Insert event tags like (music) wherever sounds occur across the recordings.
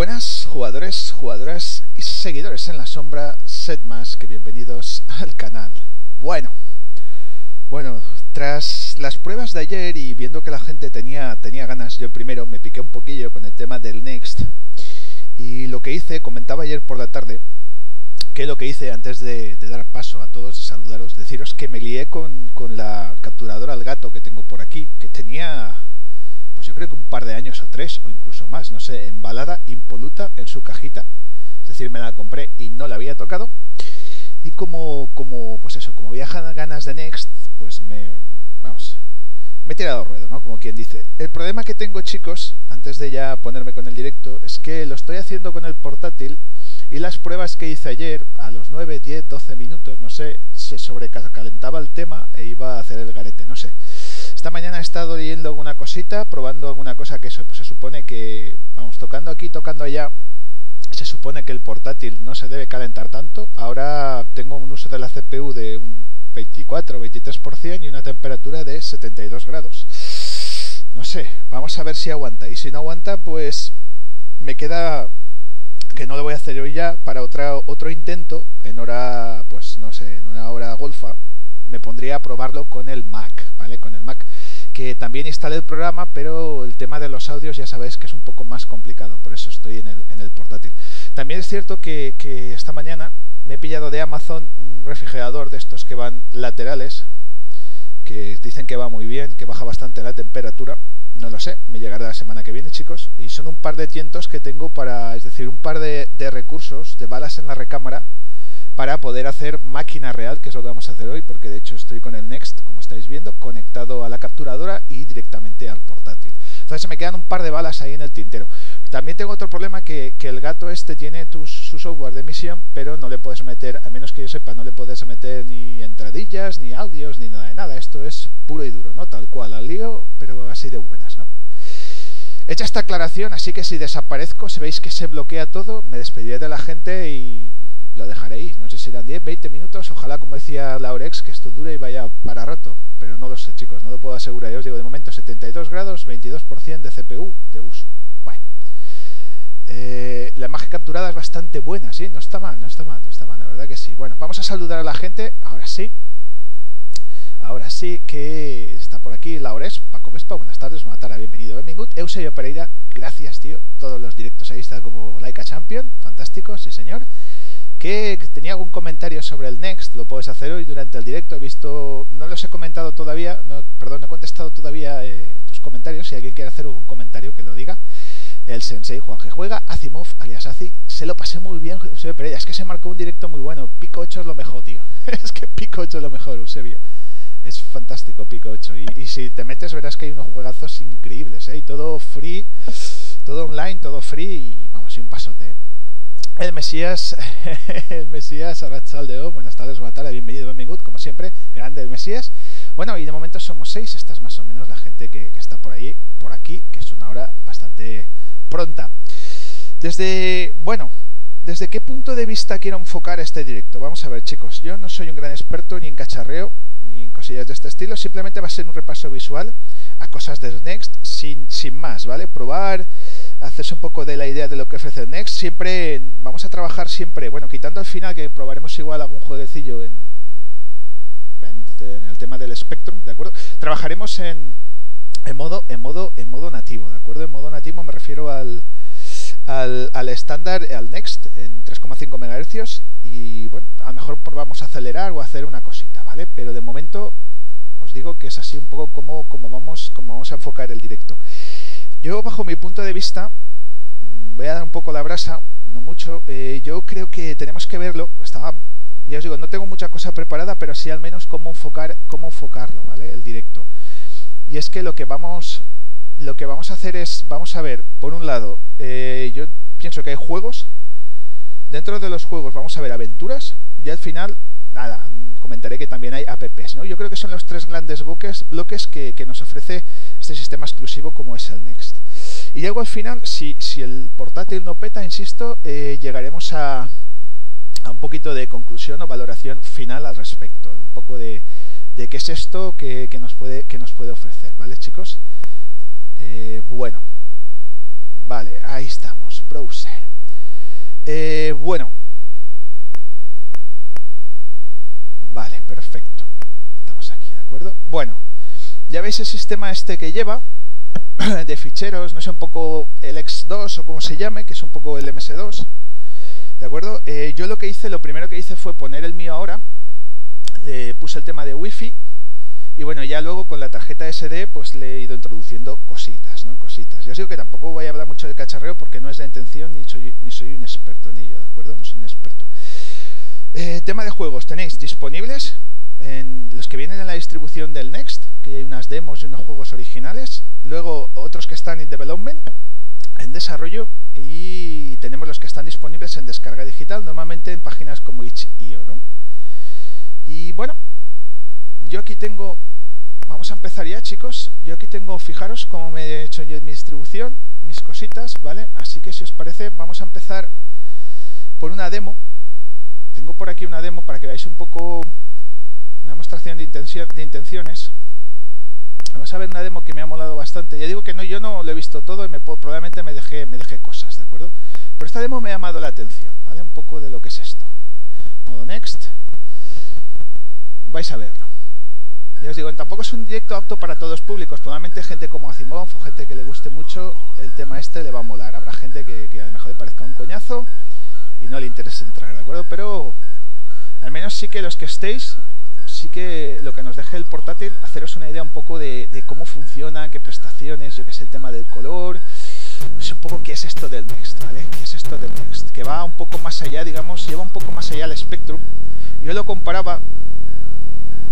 Buenas jugadores, jugadoras y seguidores en la sombra, sed más que bienvenidos al canal. Bueno, bueno, tras las pruebas de ayer y viendo que la gente tenía, tenía ganas, yo primero me piqué un poquillo con el tema del Next y lo que hice, comentaba ayer por la tarde, que lo que hice antes de, dar paso a todos, de saludaros, deciros que me lié con, con la capturadora al gato que tengo por aquí, que tenía pues yo creo que un par de años o tres o incluso más, no sé, embalada, impoluta en su cajita. Es decir, me la compré y no la había tocado. Y como, como pues eso, como viajan ganas de Next, pues me, vamos, me he tirado ruedo, ¿no? Como quien dice. El problema que tengo, chicos, antes de ya ponerme con el directo, es que lo estoy haciendo con el portátil y las pruebas que hice ayer, a los 9, 10, 12 minutos, no sé, se sobrecalentaba el tema e iba a hacer el garete, no sé. Esta mañana he estado leyendo alguna cosita, probando alguna cosa que pues, se supone que, vamos, tocando aquí, tocando allá, se supone que el portátil no se debe calentar tanto. Ahora tengo un uso de la CPU de un 24 o 23% y una temperatura de 72 grados. No sé, vamos a ver si aguanta. Y si no aguanta, pues me queda que no lo voy a hacer hoy ya para otra, otro intento en hora, pues no sé, en una hora golfa, me pondría a probarlo con el Mac, ¿vale? Con el Mac, que también instalé el programa, pero el tema de los audios ya sabéis que es un poco más complicado, por eso estoy en el, en el portátil. También es cierto que, que esta mañana me he pillado de Amazon un refrigerador de estos que van laterales, que dicen que va muy bien, que baja bastante la temperatura. No lo sé, me llegará la semana que viene, chicos. Y son un par de tientos que tengo para, es decir, un par de, recursos, de balas en la recámara, para poder hacer máquina real, que es lo que vamos a hacer hoy, porque de hecho estoy con el Next, como estáis viendo, conectado a la capturadora y directamente al portátil. Entonces se me quedan un par de balas ahí en el tintero. También tengo otro problema que, el gato este tiene su software de emisión, pero no le puedes meter, a menos que yo sepa, no le puedes meter ni entradillas, ni audios, ni nada de nada. Esto es puro y duro, ¿no? Tal cual, al lío, pero así de buenas, ¿no? Hecha esta aclaración, así que si desaparezco, si veis que se bloquea todo, me despediré de la gente y, lo dejaréis. No sé si serán 10, 20 minutos. Ojalá, como decía Laurex, que esto dure y vaya para rato. Pero no lo sé, chicos, no lo puedo asegurar. Yo os digo, de momento 72 grados, 22% de CPU de uso. Eh, la imagen capturada es bastante buena, sí, no está mal, no está mal, no está mal, la verdad que sí. Bueno, vamos a saludar a la gente, ahora sí. Ahora sí que está por aquí Laures, Paco Vespa, buenas tardes, buenas tardes, bienvenido, benvingut. Eusebio Pereira, gracias tío, todos los directos ahí está como Laika Champion, fantástico, sí señor que tenía algún comentario sobre el Next, lo puedes hacer hoy durante el directo. He visto, no los he comentado todavía, no, perdón, no he contestado todavía eh, tus comentarios. Si alguien quiere hacer algún comentario, que lo diga. El sensei Juan G. Juega, Azimov, alias Azi, se lo pasé muy bien, Eusebio Pereira. Es que se marcó un directo muy bueno. Pico 8 es lo mejor, tío. (laughs) es que Pico 8 es lo mejor, Eusebio. Es fantástico Pico 8. Y, si te metes verás que hay unos juegazos increíbles, ¿eh? Todo free, todo online, todo free y vamos, y un pasote. El Mesías, (laughs) el Mesías Arrachaldeo, buenas tardes, buenas tardes, bienvenido, bienvenido, como siempre, grande el Mesías. Bueno, y de momento somos seis, esta es más o menos la gente que, que está por ahí, por aquí, que es una hora bastante pronta. Desde, bueno, ¿desde qué punto de vista quiero enfocar este directo? Vamos a ver, chicos, yo no soy un gran experto ni en cacharreo, ni en cosillas de este estilo, simplemente va a ser un repaso visual a cosas del Next, sin, sin más, ¿vale? Probar hacerse un poco de la idea de lo que ofrece Next. Siempre vamos a trabajar siempre, bueno, quitando al final que probaremos igual algún jueguecillo en, en, en el tema del Spectrum, ¿de acuerdo? Trabajaremos en, en modo en modo en modo nativo, ¿de acuerdo? En modo nativo me refiero al al, al estándar, al Next en 3,5 MHz y bueno, a lo mejor vamos a acelerar o hacer una cosita, ¿vale? Pero de momento os digo que es así un poco como, como, vamos, como vamos a enfocar el directo. Yo, bajo mi punto de vista, mm, voy a dar un poco la brasa, no mucho. Eh, yo creo que tenemos que verlo. Estaba, ya os digo, no tengo mucha cosa preparada, pero sí al menos cómo enfocar, cómo enfocarlo, ¿vale? El directo. Y es que lo que vamos, lo que vamos a hacer es, vamos a ver, por un lado, eh, yo pienso que hay juegos. Dentro de los juegos vamos a ver aventuras y al final, nada, comentaré que también hay apps. ¿no? Yo creo que son los tres grandes bloques, bloques que, que, nos ofrece este sistema exclusivo como es el Next. Y luego al final, si, si el portátil no peta, insisto, eh, llegaremos a, a, un poquito de conclusión o valoración final al respecto. Un poco de, de qué es esto que, que, nos puede, que nos puede ofrecer. ¿Vale, chicos? Eh, bueno. Vale, ahí estamos. Browser. Eh, bueno. Vale, perfecto. Estamos aquí, ¿de acuerdo? Bueno, ya veis el sistema este que lleva (clears throat) de ficheros, no sé un poco el X2 o como se llame, que es un poco el MS2. ¿De acuerdo? Eh, yo lo que hice, lo primero que hice fue poner el mío ahora, le puse el tema de Wi-Fi y bueno, ya luego con la tarjeta SD pues le he ido introduciendo cositas, ¿no? Cositas. Ya os digo que tampoco voy a hablar mucho de cacharreo porque no es de intención ni soy, ni soy un experto en ello, ¿de acuerdo? No soy un experto. Eh, tema de juegos, tenéis disponibles en los que vienen en la distribución del Next, que hay unas demos y unos juegos originales, luego otros que están en development, en desarrollo y tenemos los que están disponibles en descarga digital, normalmente en páginas como itch.io, ¿no? Y bueno, yo aquí tengo, vamos a empezar ya chicos, yo aquí tengo, fijaros cómo me he hecho yo mi distribución, mis cositas, ¿vale? Así que si os parece, vamos a empezar por una demo. Tengo por aquí una demo para que veáis un poco una demostración de, de intenciones. Vamos a ver una demo que me ha molado bastante. Ya digo que no, yo no lo he visto todo y me probablemente me dejé, me dejé cosas, ¿de acuerdo? Pero esta demo me ha llamado la atención, ¿vale? Un poco de lo que es esto. Modo Next. Vais a verlo. Ya os digo, tampoco es un directo apto para todos públicos. Probablemente gente como Asimov o gente que le guste mucho el tema este le va a molar. Habrá gente que, que a lo mejor le parezca un coñazo y no le interese entrar, ¿de acuerdo? Pero al menos sí que los que estéis sí que lo que nos deje el portátil, haceros una idea un poco de, cómo funciona, qué prestaciones, yo que sé, el tema del color, es un poco qué es esto del Next, ¿vale? ¿Qué es esto del Next? Que va un poco más allá, digamos, lleva un poco más allá el Spectrum. Yo lo comparaba,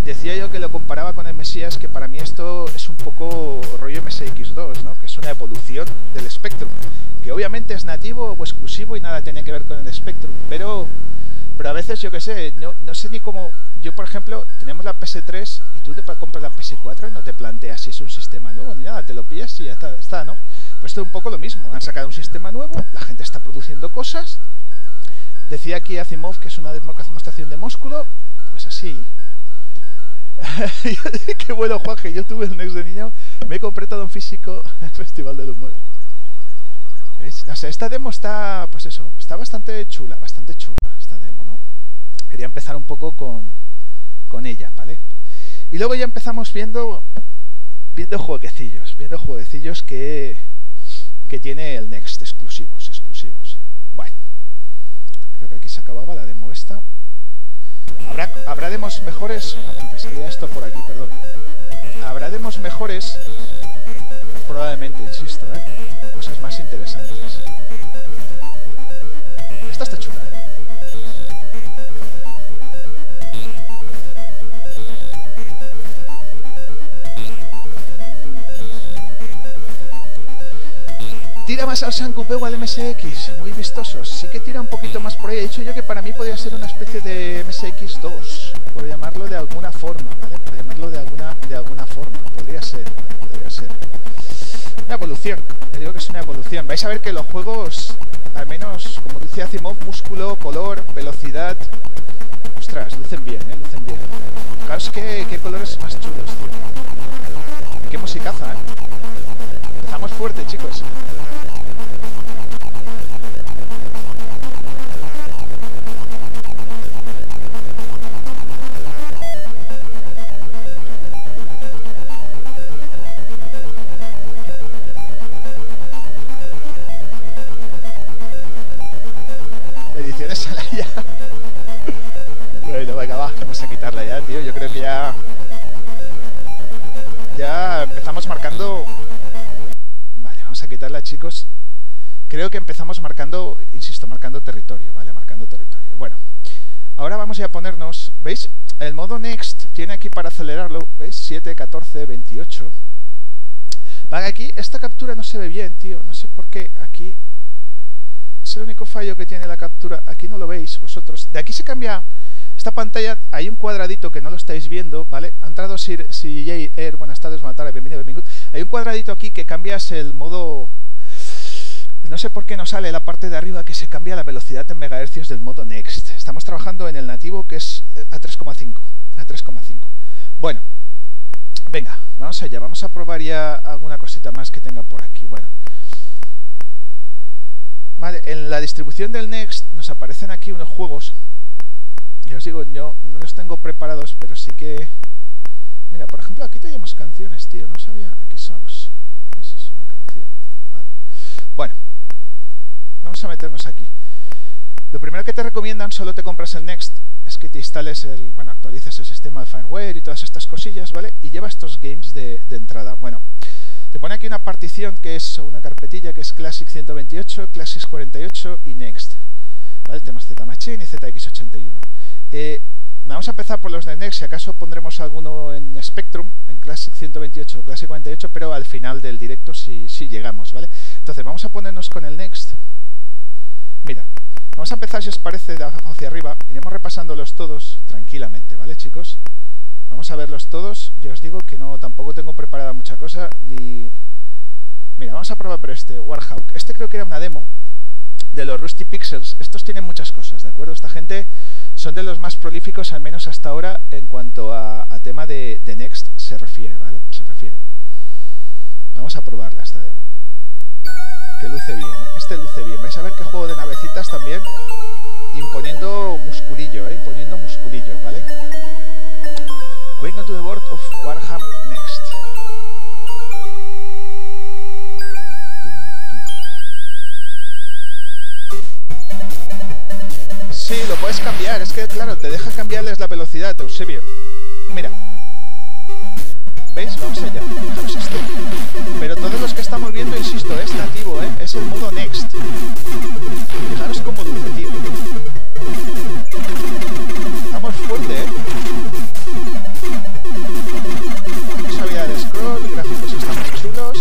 decía yo que lo comparaba con el Mesías, que para mí esto es un poco rollo MSX2, ¿no? Que es una evolución del Spectrum, que obviamente es nativo o exclusivo y nada tiene que ver con el Spectrum, pero pero a veces, yo qué sé, no, no, sé ni cómo... Yo, por ejemplo, tenemos la PS3 y tú te compras la PS4 y no te planteas si es un sistema nuevo ni nada, te lo pillas y ya está, está ¿no? Pues es un poco lo mismo. Han sacado un sistema nuevo, la gente está produciendo cosas. Decía aquí Asimov que es una demostración de músculo, pues así. (laughs) Qué bueno, Juanje, yo tuve el Next de niño, me compré todo (laughs) en físico Festival del Humor. No sé, esta demo está, pues eso, está bastante chula, bastante chula esta demo, ¿no? Quería empezar un poco con, con ella, ¿vale? Y luego ya empezamos viendo, viendo jueguecillos, viendo jueguecillos que, que tiene el Next, exclusivos, exclusivos. Bueno, creo que aquí se acababa la demo esta. ¿Habrá, habrá demos mejores? Ah, me salía esto por aquí, perdón. ¿Habrá demos mejores? Probablemente, insisto, ¿eh? Cosas más interesantes. Esta está chula, ¿eh? Tira más al Sankupe o al MSX, muy vistosos. Sí que tira un poquito más por ahí. He dicho yo que para mí podría ser una especie de MSX2, por llamarlo de alguna forma, ¿vale? Por llamarlo de alguna, de alguna forma. Podría ser, podría ser. Una evolución, te digo que es una evolución. Vais a ver que los juegos, al menos, como dice Asimov, músculo, color, velocidad... Ostras, lucen bien, ¿eh? Lucen bien. Claro, es que qué colores más chulos, tío. Qué musicaza, ¿eh? Empezamos fuerte, chicos. Ediciones ya. Bueno, venga, va, vamos a quitarla ya, tío. Yo creo que ya... Ya empezamos marcando... Vale, vamos a quitarla, chicos. Creo que empezamos marcando, insisto, marcando territorio, ¿vale? Marcando territorio. Bueno, ahora vamos a ponernos... ¿Veis? El modo Next tiene aquí para acelerarlo, ¿veis? 7, 14, 28. Vale, aquí esta captura no se ve bien, tío. No sé por qué. Aquí es el único fallo que tiene la captura. Aquí no lo veis vosotros. De aquí se cambia esta pantalla. Hay un cuadradito que no lo estáis viendo, ¿vale? Ha entrado Sir, CJ Air. Buenas tardes, buenas bienvenido, bienvenido. Hay un cuadradito aquí que cambias el modo... No sé por qué no sale la parte de arriba que se cambia la velocidad en megahercios del modo Next. Estamos trabajando en el nativo que es a 3,5. A 3,5. Bueno, venga, vamos allá. Vamos a probar ya alguna cosita más que tenga por aquí. Bueno, Vale, en la distribución del Next nos aparecen aquí unos juegos. Ya os digo, yo no los tengo preparados, pero sí que... Mira, por ejemplo, aquí tenemos canciones, tío. No sabía... Aquí songs. Esa es una canción. Vale. Bueno, vamos a meternos aquí. Lo primero que te recomiendan, solo te compras el Next, es que te instales el, bueno, actualices el sistema de firmware y todas estas cosillas, ¿vale? Y lleva estos games de, entrada. Bueno, te pone aquí una partición que es una carpetilla que es Classic 128, Classic 48 y Next. ¿Vale? Tenemos Z-Machine y ZX81. Eh, vamos a empezar por los de Next, si acaso pondremos alguno en Spectrum, en Classic 128 o Classic 48, pero al final del directo si, si llegamos, ¿vale? Entonces vamos a ponernos con el Next. Mira, vamos a empezar si os parece de abajo hacia arriba, iremos repasándolos todos tranquilamente, ¿vale chicos? Vamos a verlos todos. Ya os digo que no tampoco tengo preparada mucha cosa. Ni... Mira, vamos a probar por este, Warhawk. Este creo que era una demo de los Rusty Pixels. Estos tienen muchas cosas, ¿de acuerdo? Esta gente son de los más prolíficos, al menos hasta ahora, en cuanto a, tema de, de, Next se refiere, ¿vale? Se refiere. Vamos a probarla esta demo. Que luce bien, ¿eh? Este luce bien. Vais a ver qué juego de navecitas también imponiendo musculillo, ¿eh? Imponiendo musculillo, ¿vale? Going to the board of Warham next. Sí, lo puedes cambiar. Es que, claro, te deja cambiarles la velocidad, Eusebio. Mira. ¿Veis? Allá. Fijaros esto. Pero todos los que estamos viendo, insisto, es nativo, ¿eh? Es el modo Next. Fijaros cómo luce, tío. Estamos fuerte, ¿eh? Vamos a mirar el scroll, gráficos están chulos.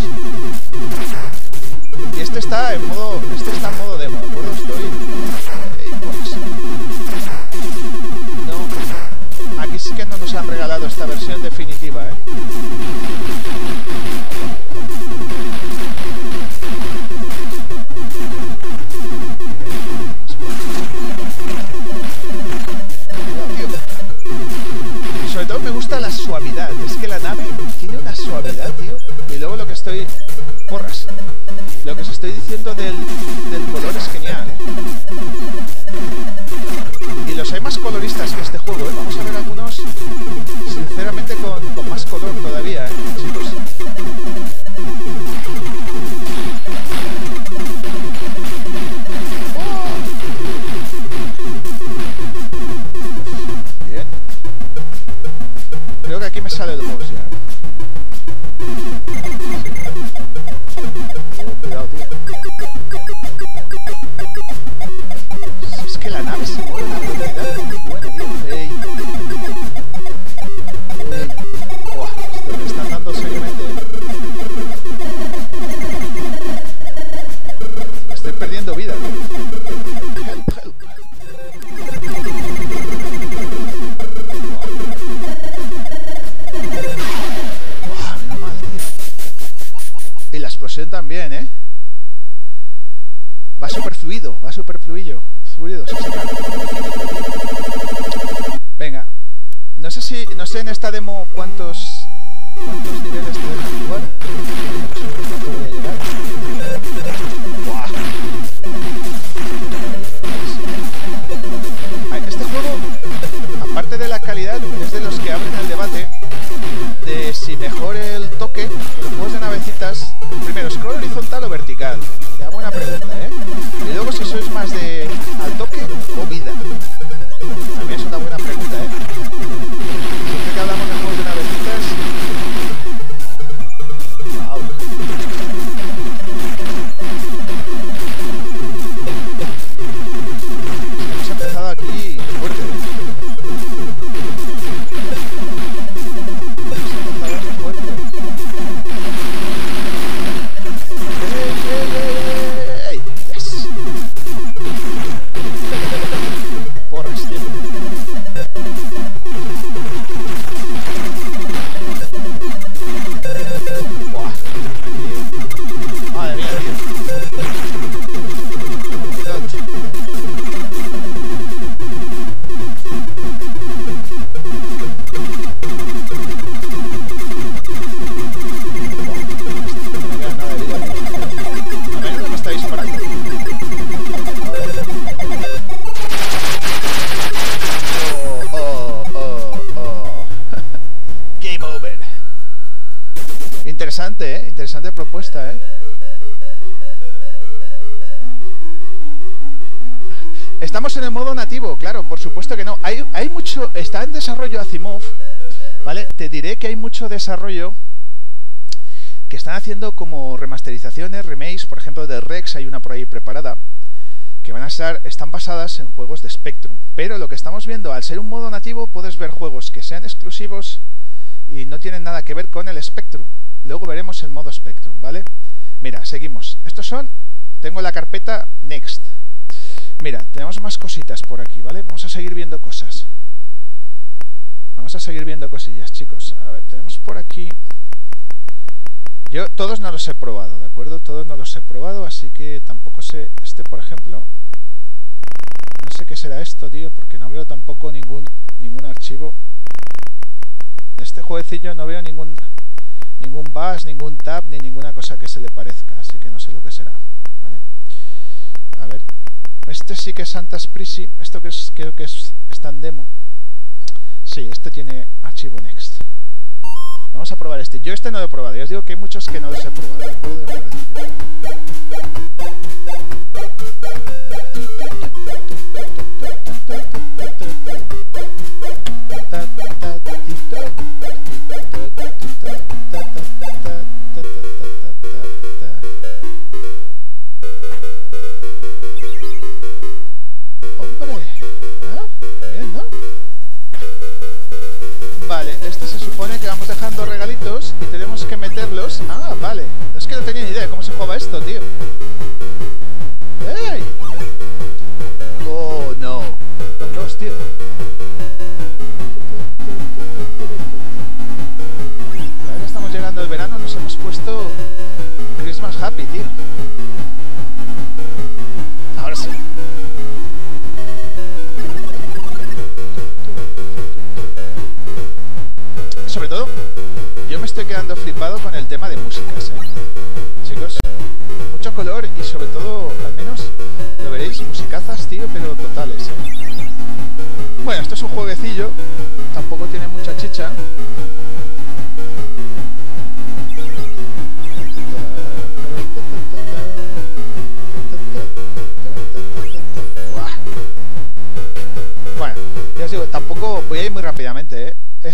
Y este está en modo. Este está en modo demo, ¿de acuerdo? Estoy. pues. Aquí sí que no nos han regalado esta versión definitiva, ¿eh? sobre todo me gusta la suavidad. Es que la nave tiene una suavidad, tío. Y luego lo que estoy... Porras. Lo que os estoy diciendo del, del color es genial, ¿eh? Y los hay más coloristas que este juego, ¿eh? Vamos a ver algunos, sinceramente, con, más color todavía, ¿eh? Chicos. Creo que aquí me sale el boss ya. Oh, cuidado, tío. Es que la nave se mueve a una velocidad muy buena, tío. Ey. Ey. Buah, esto me están dando seriamente. Estoy perdiendo vida. Help, help. Buah, menos mal, tío. Y la explosión también, ¿eh? Va súper fluido, va súper fluido. Fluido, sí, sí, claro. Venga. No sé si. No sé en esta demo cuántos. cuántos niveles te dejan jugar. No sé voy a llegar. Buah. Este juego, aparte de la calidad, es de los que abren el debate de si mejor el toque, los juegos de navecitas, primero, scroll horizontal o vertical. Ya buena pregunta, ¿eh? Y luego si sois más de al toque o vida. Desarrollo que están haciendo como remasterizaciones, remakes, por ejemplo de Rex hay una por ahí preparada, que van a estar, están basadas en juegos de Spectrum. Pero lo que estamos viendo, al ser un modo nativo, puedes ver juegos que sean exclusivos y no tienen nada que ver con el Spectrum. Luego veremos el modo Spectrum, ¿vale? Mira, seguimos. Estos son, tengo la carpeta Next. Mira, tenemos más cositas por aquí, ¿vale? Vamos a seguir viendo cosas. Vamos a seguir viendo cosillas, chicos. A ver, tenemos por aquí... Yo todos no los he probado, ¿de acuerdo? Todos no los he probado, así que tampoco sé... Este, por ejemplo... No sé qué será esto, tío, porque no veo tampoco ningún, ningún archivo. De este jueguecillo no veo ningún ningún bus, ningún tab, ni ninguna cosa que se le parezca, así que no sé lo que será. ¿vale? A ver, este sí que es Santa Prisi, esto que es, creo que es, en demo. Sí, este tiene archivo next. Vamos a probar este. Yo este no lo he probado, ya os digo que hay muchos que no los he probado.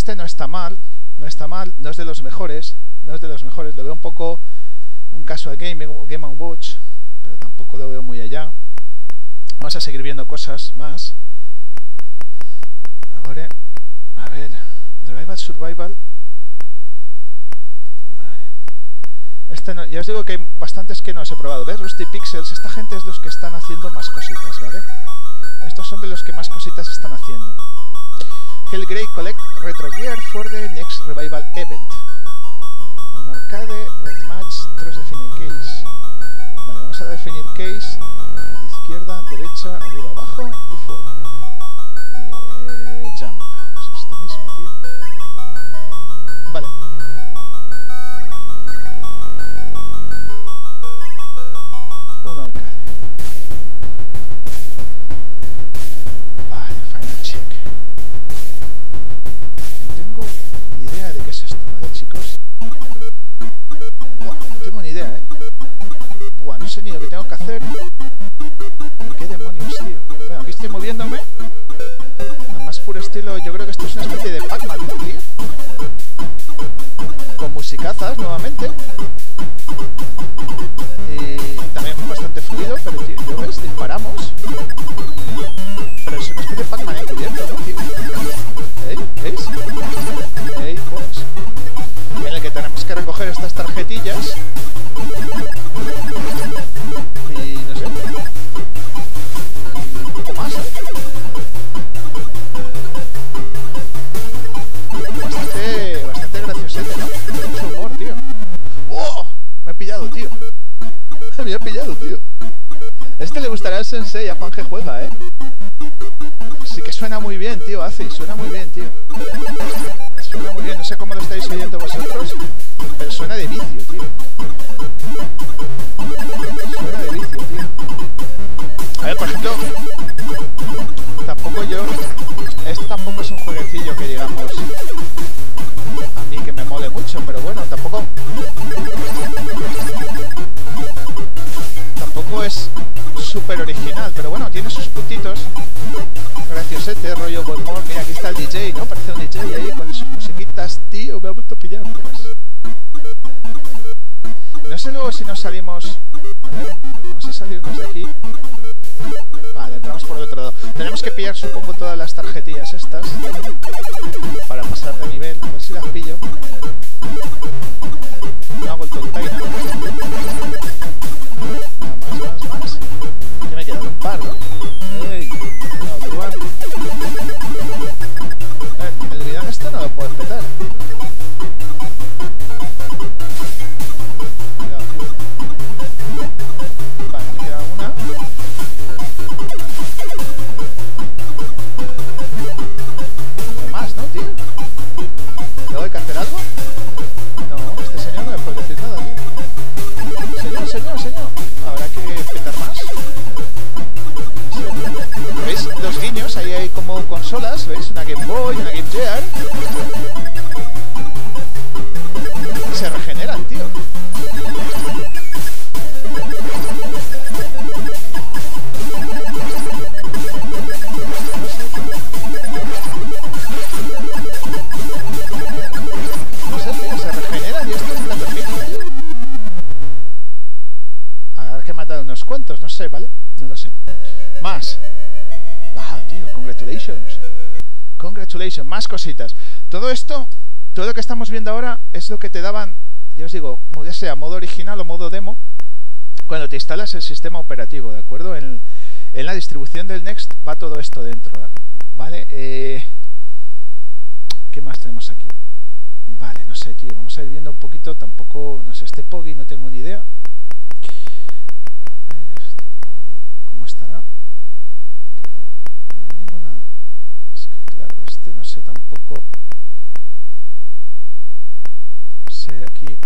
Este no está mal, no está mal, no es de los mejores, no es de los mejores, lo veo un poco un caso de Game, Game Watch, pero tampoco lo veo muy allá. Vamos a seguir viendo cosas más. Ahora, a ver, Revival Survival. Vale. Este ya os digo que hay bastantes que no os he probado. ¿Ves? Rusty Pixels, esta gente es los que están haciendo más cositas, ¿vale? Estos son de los que más cositas están haciendo. Grey Collect Retro Gear for the next revival event. Un arcade, red match, 3 definir case. Vale, vamos a definir case. Izquierda, derecha, arriba, abajo y fuego. Eh, jump. Pues este mismo, tío. Vale. Un arcade. No tengo ni idea de qué es esto, ¿vale, chicos? Buah, no tengo ni idea, ¿eh? Buah, no sé ni lo que tengo que hacer. ¿Qué demonios, tío? Bueno, aquí estoy moviéndome. Al más puro estilo, yo creo que esto es una especie de Pac-Man, ¿no, tío? Con musicazas, nuevamente. Y también bastante fluido, pero, tío, yo ves, disparamos. Pero es una especie de Pac-Man encubierto, ¿no? ¿Eh? ¿Veis? Pues. En el que tenemos que recoger estas tarjetillas. Y no sé. Un poco más. Bastante, bastante graciosete, ¿no? Humor, tío. ¡Oh! Me he pillado, tío. (laughs) me he pillado, tío. Este le gustará al sensei, a Juan que juega, ¿eh? Sí que suena muy bien, tío, Azi, suena muy bien, tío. Suena muy bien, no sé cómo lo estáis oyendo vosotros, pero suena de vicio, tío. Original, pero bueno, tiene sus puntitos graciosete, rollo buen humor. Mira, aquí está el DJ, ¿no? Parece un DJ ahí con sus musiquitas. Tío, me ha vuelto a pillar, No sé luego si nos salimos... A ver, vamos a salirnos de aquí. Vale, entramos por el otro lado. Tenemos que pillar, supongo, todas las tarjetillas estas para pasar de nivel. A ver si las pillo. No hago el tontaina. Cositas. Todo esto, todo lo que estamos viendo ahora es lo que te daban, ya os digo, ya sea modo original o modo demo, cuando te instalas el sistema operativo, ¿de acuerdo? En, en la distribución del Next va todo esto dentro, ¿vale? Eh, ¿Qué más tenemos aquí? Vale, no sé, tío, vamos a ir viendo un poquito, tampoco, no sé, este Poggy no tengo ni idea. A ver, este Poggy, ¿cómo estará? Pero bueno, no hay ninguna... Es que claro, este no sé tampoco... Sé aquí...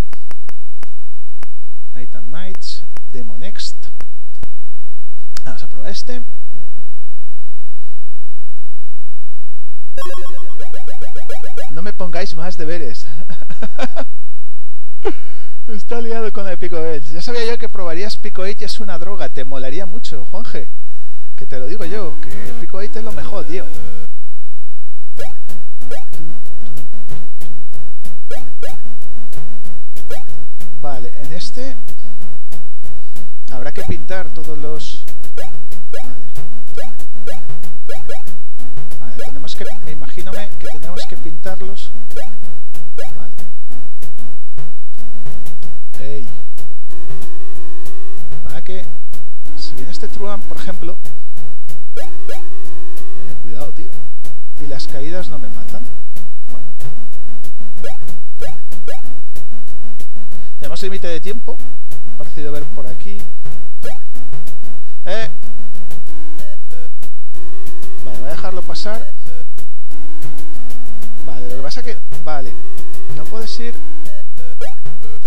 Night and Nights, Demo Next. Vamos a probar este. No me pongáis más deberes. (laughs) Está liado con el Pico Edge. Ya sabía yo que probarías Pico Edge es una droga. Te molaría mucho, Juanje. Que te lo digo yo, que Pico Edge es lo mejor, tío. Vale, en este habrá que pintar todos los... Vale. Vale, tenemos que... Me imagino que tenemos que pintarlos. Vale. Ey. Para que... Si viene este Truan, por ejemplo... Eh, cuidado, tío. Y las caídas no me matan. Bueno. Tenemos límite de tiempo. Parecido ver por aquí. Eh. Vale, voy a dejarlo pasar. Vale, lo que pasa que... Vale. No puedes ir...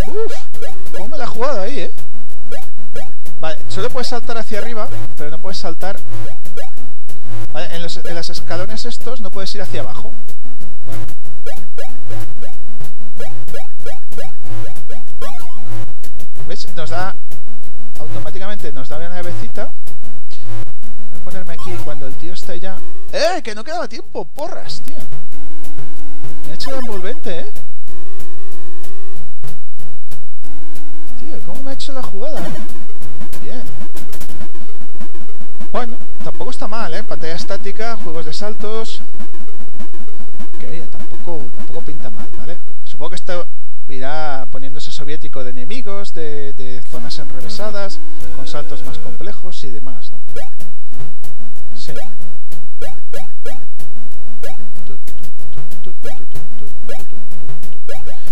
Uf, ¿cómo me la he jugado ahí, eh? Vale, solo puedes saltar hacia arriba, pero no puedes saltar... Vale, en los, en los escalones estos no puedes ir hacia abajo. Vale. ¿Ves? Nos da... Automáticamente nos da una navecita. Voy a ponerme aquí cuando el tío está ya... ¡Eh! Que no quedaba tiempo, porras, tío. Me ha hecho la envolvente, ¿eh? Tío, ¿cómo me ha hecho la jugada, eh? Bien. Bueno, tampoco está mal, ¿eh? Pantalla estática, juegos de saltos... Que tampoco, tampoco pinta mal, ¿vale? Supongo que esto irá poniéndose soviético de enemigos, de, de zonas enrevesadas, con saltos más complejos y demás, ¿no? Sí.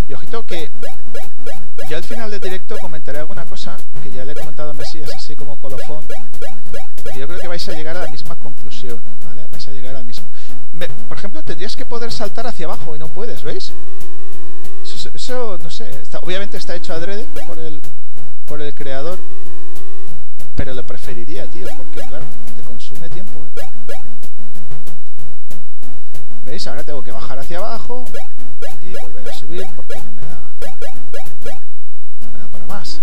Y ojito que yo al final del directo comentaré alguna cosa que ya le he comentado a Mesías, así como colofón. Porque yo creo que vais a llegar a la misma conclusión, ¿vale? Vais a llegar al mismo. Por ejemplo, tendrías que poder saltar hacia abajo y no puedes, ¿veis? Eso, no sé, obviamente está hecho adrede por el, por el creador, pero lo preferiría, tío, porque claro, te consume tiempo, ¿eh? ¿Veis? Ahora tengo que bajar hacia abajo y volver a subir porque no me da, no me da para más.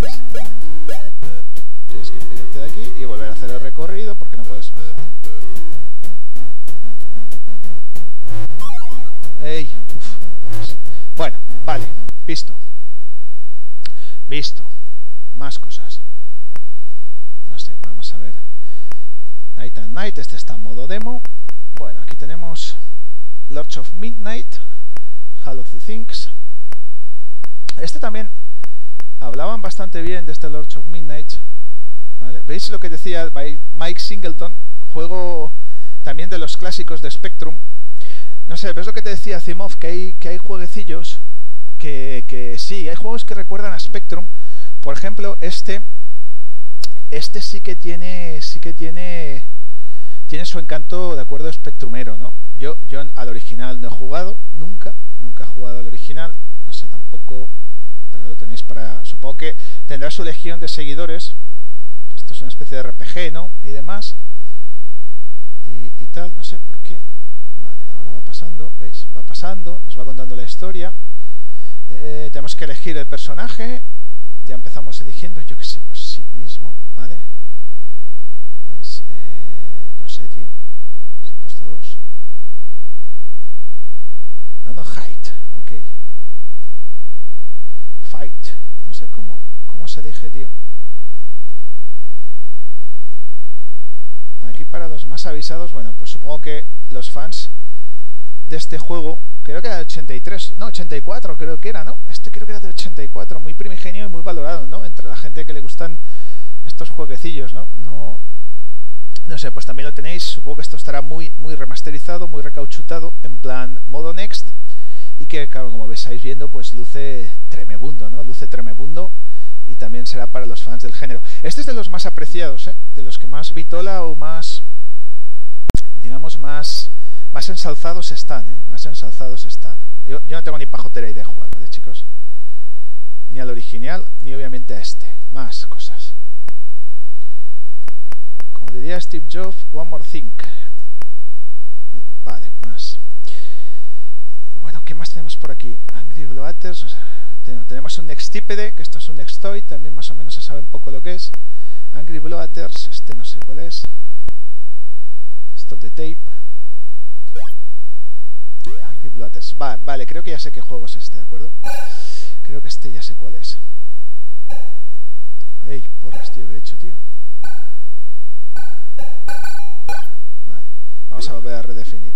¿Veis? Tienes que pirarte de aquí y volver a hacer el recorrido porque no puedes bajar. ¡Ey! Pues, bueno, vale, visto. Visto. Más cosas. Night este está en modo demo. Bueno, aquí tenemos Lords of Midnight, Hall of the Things. Este también hablaban bastante bien de este Lords of Midnight. ¿Veis lo que decía Mike Singleton? Juego también de los clásicos de Spectrum. No sé, ¿ves lo que te decía Zimov? Que hay, que hay jueguecillos que, que sí, hay juegos que recuerdan a Spectrum. Por ejemplo, este, este sí que tiene, sí que tiene, tiene su encanto de acuerdo Spectrumero, ¿no? Yo, yo al original no he jugado, nunca, nunca he jugado al original. No sé tampoco, pero lo tenéis para, supongo que tendrá su legión de seguidores. Esto es una especie de RPG, ¿no? Y demás. Y, y tal, no sé por qué. Vale, ahora va pasando, ¿veis? Va pasando, nos va contando la historia. Eh, tenemos que elegir el personaje. Ya empezamos eligiendo, yo qué sé, pues sí mismo, ¿vale? ¿Veis? Eh, no sé, tío. Si he puesto dos. No, no, height, ok. Fight. No sé cómo, Aquí para los más avisados, bueno, pues supongo que los fans de este juego, creo que era de 83, no, 84 creo que era, ¿no? Este creo que era de 84, muy primigenio y muy valorado, ¿no? Entre la gente que le gustan estos jueguecillos, ¿no? No, no sé, pues también lo tenéis, supongo que esto estará muy, muy remasterizado, muy recauchutado, en plan modo next, y que, claro, como estáis viendo, pues luce tremebundo, ¿no? Luce tremebundo y también será para los fans del género. Este es de los más apreciados, ¿eh? de los que más vitola o más, digamos, más, más ensalzados están, ¿eh? más ensalzados están. Yo, no tengo ni pajotera idea de jugar, ¿vale, chicos? Ni al original, ni obviamente a este. Más cosas. Como diría Steve Jobs, one more thing. Vale, más. Bueno, ¿qué más tenemos por aquí? Angry Bloaters, tenemos un Nextipede, que esto es un Nextoid, también más o menos se sabe un poco lo que es. Angry Bloaters, este no sé cuál es. Stop the tape. Angry Bloaters. Va, vale, creo que ya sé qué juego es este, ¿de acuerdo? Creo que este ya sé cuál es. Ey, porras, tío, ¿qué he hecho, tío? Vale, vamos a volver a redefinir.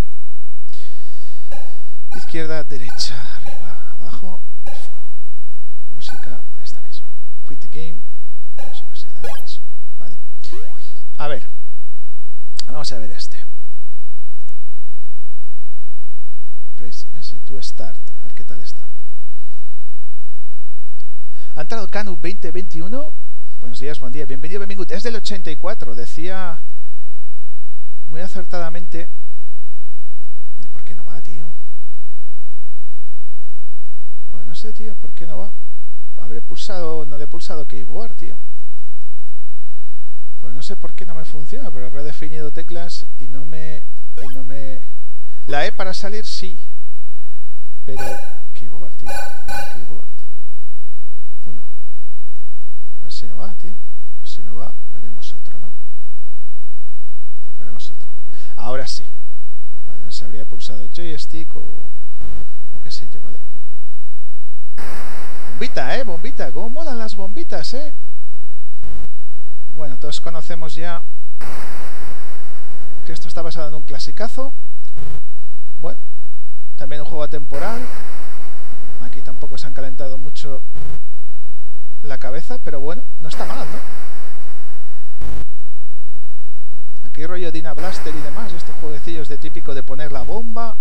Izquierda, derecha, arriba, abajo y fuego. Esta misma. Quit the game, no sé será mismo. Vale. A ver, vamos a ver este. Press to start, a ver qué tal está. Ha entrado Canu 2021. Buenos días, buen día. Bienvenido, bienvenido. Es del 84. Decía muy acertadamente. ¿Por qué no va, tío? Pues no sé, tío, ¿por qué no va? Habré pulsado, no le he pulsado keyboard, tío. Pues no sé por qué no me funciona, pero he redefinido teclas y no me... Y no me... La E para salir sí. Pero... Keyboard, tío. Keyboard. Uno. A ver si no va, tío. Pues si no va, veremos otro, ¿no? Veremos otro. Ahora sí. Vale, no se habría pulsado joystick o... O qué sé yo, ¿vale? Bombita, ¿eh? Bombita. ¿Cómo molan las bombitas, eh? Bueno, todos conocemos ya que esto está basado en un clasicazo. Bueno, también un juego atemporal. Aquí tampoco se han calentado mucho la cabeza, pero bueno, no está mal, ¿no? Aquí rollo Dina Blaster y demás, estos jueguecillos de típico de poner la bomba.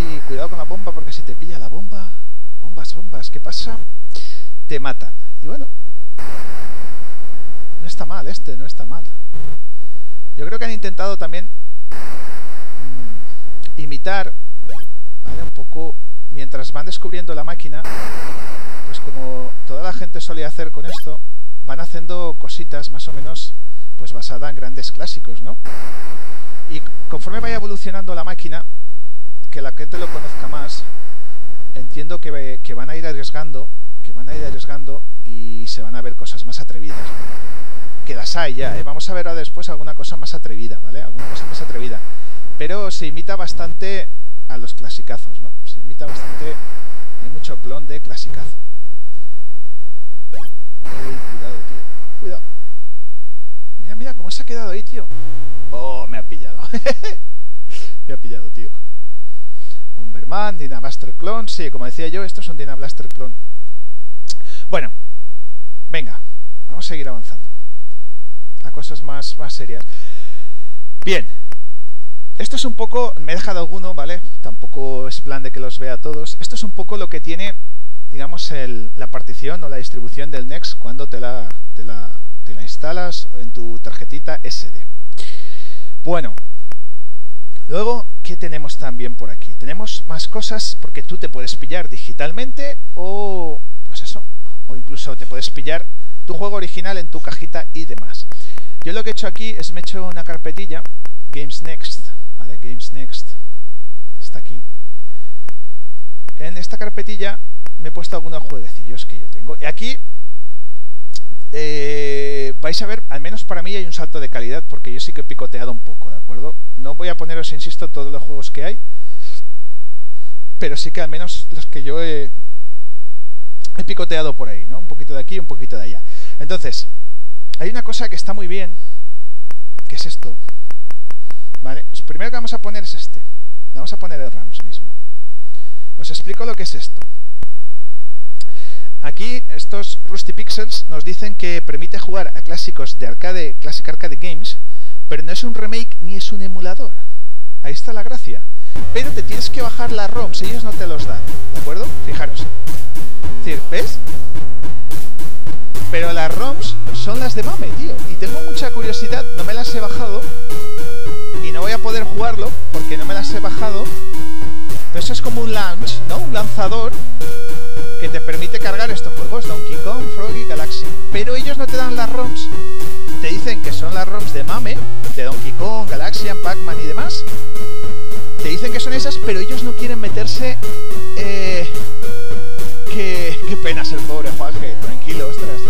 Y cuidado con la bomba porque si te pilla la bomba, bombas, bombas, ¿qué pasa? Te matan. Y bueno, no está mal este, no está mal. Yo creo que han intentado también mm, imitar, ¿vale? Un poco, mientras van descubriendo la máquina, pues como toda la gente solía hacer con esto, van haciendo cositas más o menos pues basada en grandes clásicos, ¿no? Y conforme vaya evolucionando la máquina, que la gente lo conozca más, entiendo que, que, van a ir arriesgando, que van a ir arriesgando y se van a ver cosas más atrevidas. Que las hay ya, ¿eh? vamos a ver después alguna cosa más atrevida, ¿vale? Alguna cosa más atrevida. Pero se imita bastante a los clasicazos, ¿no? Se imita bastante mucho clon de clasicazo. cuidado, tío. Cuidado. Mira, mira cómo se ha quedado ahí, tío. Oh, me ha pillado. (laughs) me ha pillado, tío. Bomberman, Dina Blaster Clone. Sí, como decía yo, esto es un Dina Blaster Clone. Bueno, venga, vamos a seguir avanzando a cosas más, más serias. Bien, esto es un poco, me he dejado alguno, ¿vale? Tampoco es plan de que los vea todos. Esto es un poco lo que tiene, digamos, la partición o la distribución del Next cuando te la, te la, te la instalas en tu tarjetita SD. Bueno, luego, ¿qué tenemos también por aquí? Tenemos más cosas porque tú te puedes pillar digitalmente o, pues eso, o incluso te puedes pillar tu juego original en tu cajita y demás. Yo lo que he hecho aquí es me he hecho una carpetilla, Games Next, ¿vale? Games Next, está aquí. En esta carpetilla me he puesto algunos jueguecillos que yo tengo. Y aquí eh, vais a ver, al menos para mí hay un salto de calidad, porque yo sí que he picoteado un poco, ¿de acuerdo? No voy a poneros, insisto, todos los juegos que hay, pero sí que al menos los que yo he, he picoteado por ahí, ¿no? Un poquito de aquí y un poquito de allá. Entonces, hay una cosa que está muy bien, que es esto. ¿Vale? Lo primero que vamos a poner es este. Vamos a poner el RAMS mismo. Os explico lo que es esto. Aquí estos Rusty Pixels nos dicen que permite jugar a clásicos de arcade, Classic Arcade Games, pero no es un remake ni es un emulador. Ahí está la gracia. Pero te tienes que bajar las ROMs, ellos no te los dan, ¿de acuerdo? Fijaros. Es decir, ¿ves? Pero las ROMs son las de Mame, tío. Y tengo mucha curiosidad, no me las he bajado. Y no voy a poder jugarlo porque no me las he bajado. Eso es como un launch, ¿no? Un lanzador que te permite cargar estos juegos, Donkey Kong, Froggy, Galaxy. Pero ellos no te dan las ROMs. Te dicen que son las ROMs de Mame, de Donkey Kong, Galaxian, Pac-Man y demás. Te dicen que son esas, pero ellos no quieren meterse... Eh, qué, qué penas el pobre Juanje, tranquilo, ostras.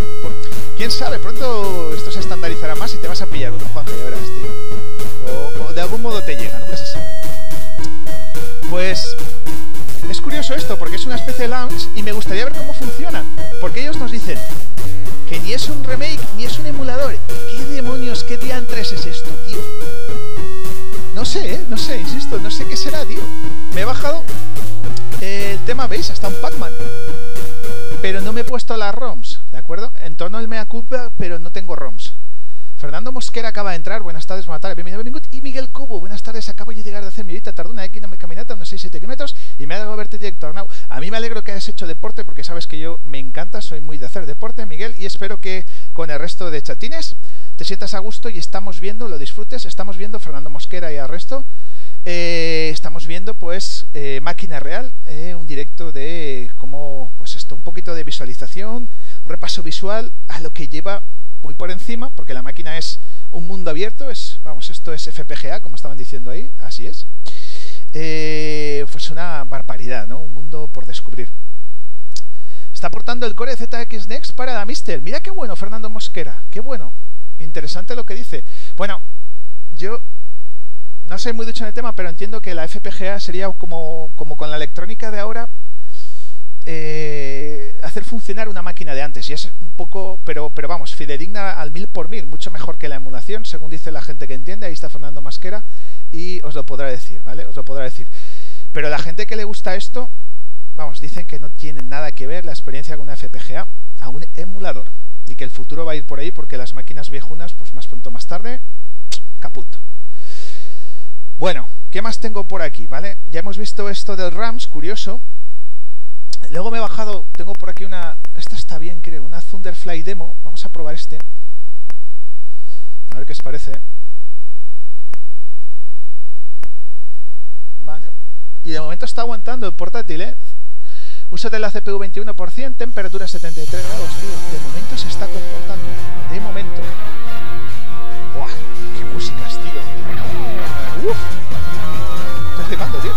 Quién sabe, pronto esto se estandarizará más y te vas a pillar uno, Juanje, ya verás, tío. O, de algún modo te llega, nunca se sabe. Pues es curioso esto, porque es una especie de launch y me gustaría ver cómo funcionan. Porque ellos nos dicen que ni es un remake ni es un emulador. ¿Qué demonios, qué diantres es esto, tío? No sé, ¿eh? No sé, insisto, no sé qué será, tío. Me he bajado el tema, ¿veis? Hasta un Pac-Man. Pero no me he puesto las ROMs, ¿de acuerdo? En torno al mea culpa, pero no tengo ROMs. Fernando Mosquera acaba de entrar, buenas tardes, buenas tardes, bienvenido, bienvenido. Y Miguel Cobo, buenas tardes, acabo de llegar de hacer mi vida, tardó una caminata, unos 6-7 kilómetros y me ha dado verte directo. Now. A mí me alegro que hayas hecho deporte porque sabes que yo me encanta, soy muy de hacer deporte, Miguel, y espero que con el resto de chatines te sientas a gusto y estamos viendo, lo disfrutes, estamos viendo Fernando Mosquera y al resto eh, estamos viendo pues eh, máquina real, eh, un directo de cómo pues esto, un poquito de visualización, un repaso visual a lo que lleva muy por encima, porque la máquina es un mundo abierto, es vamos, esto es FPGA, como estaban diciendo ahí, así es. pues una barbaridad, ¿no? Un mundo por descubrir. Está aportando el Core ZX Next para la Mister. Mira qué bueno, Fernando Mosquera, qué bueno. Interesante lo que dice. Bueno, yo no sé muy dicho en el tema, pero entiendo que la FPGA sería como, como con la electrónica de ahora, eh, hacer funcionar una máquina de antes. Y es un poco, pero, pero vamos, fidedigna al mil por mil, mucho mejor que la emulación, según dice la gente que entiende. Ahí está Fernando Masquera y os lo podrá decir, ¿vale? Os lo podrá decir. Pero la gente que le gusta esto, vamos, dicen que no tiene nada que ver la experiencia con una FPGA a un emulador. Y que el futuro va a ir por ahí porque las máquinas viejunas, pues más pronto más tarde, caput. Bueno, ¿qué más tengo por aquí? ¿Vale? Ya hemos visto esto del RAMS, curioso. Luego me he bajado, tengo por aquí una... Esta está bien, creo, una Thunderfly demo. Vamos a probar este. A ver qué os parece. Vale. Y de momento está aguantando el portátil, ¿eh? Uso de la CPU 21%, temperatura 73 grados, tío. De momento se está comportando. De momento. ¡Buah! ¡Qué músicas, tío! Uf. Estoy flipando, tío.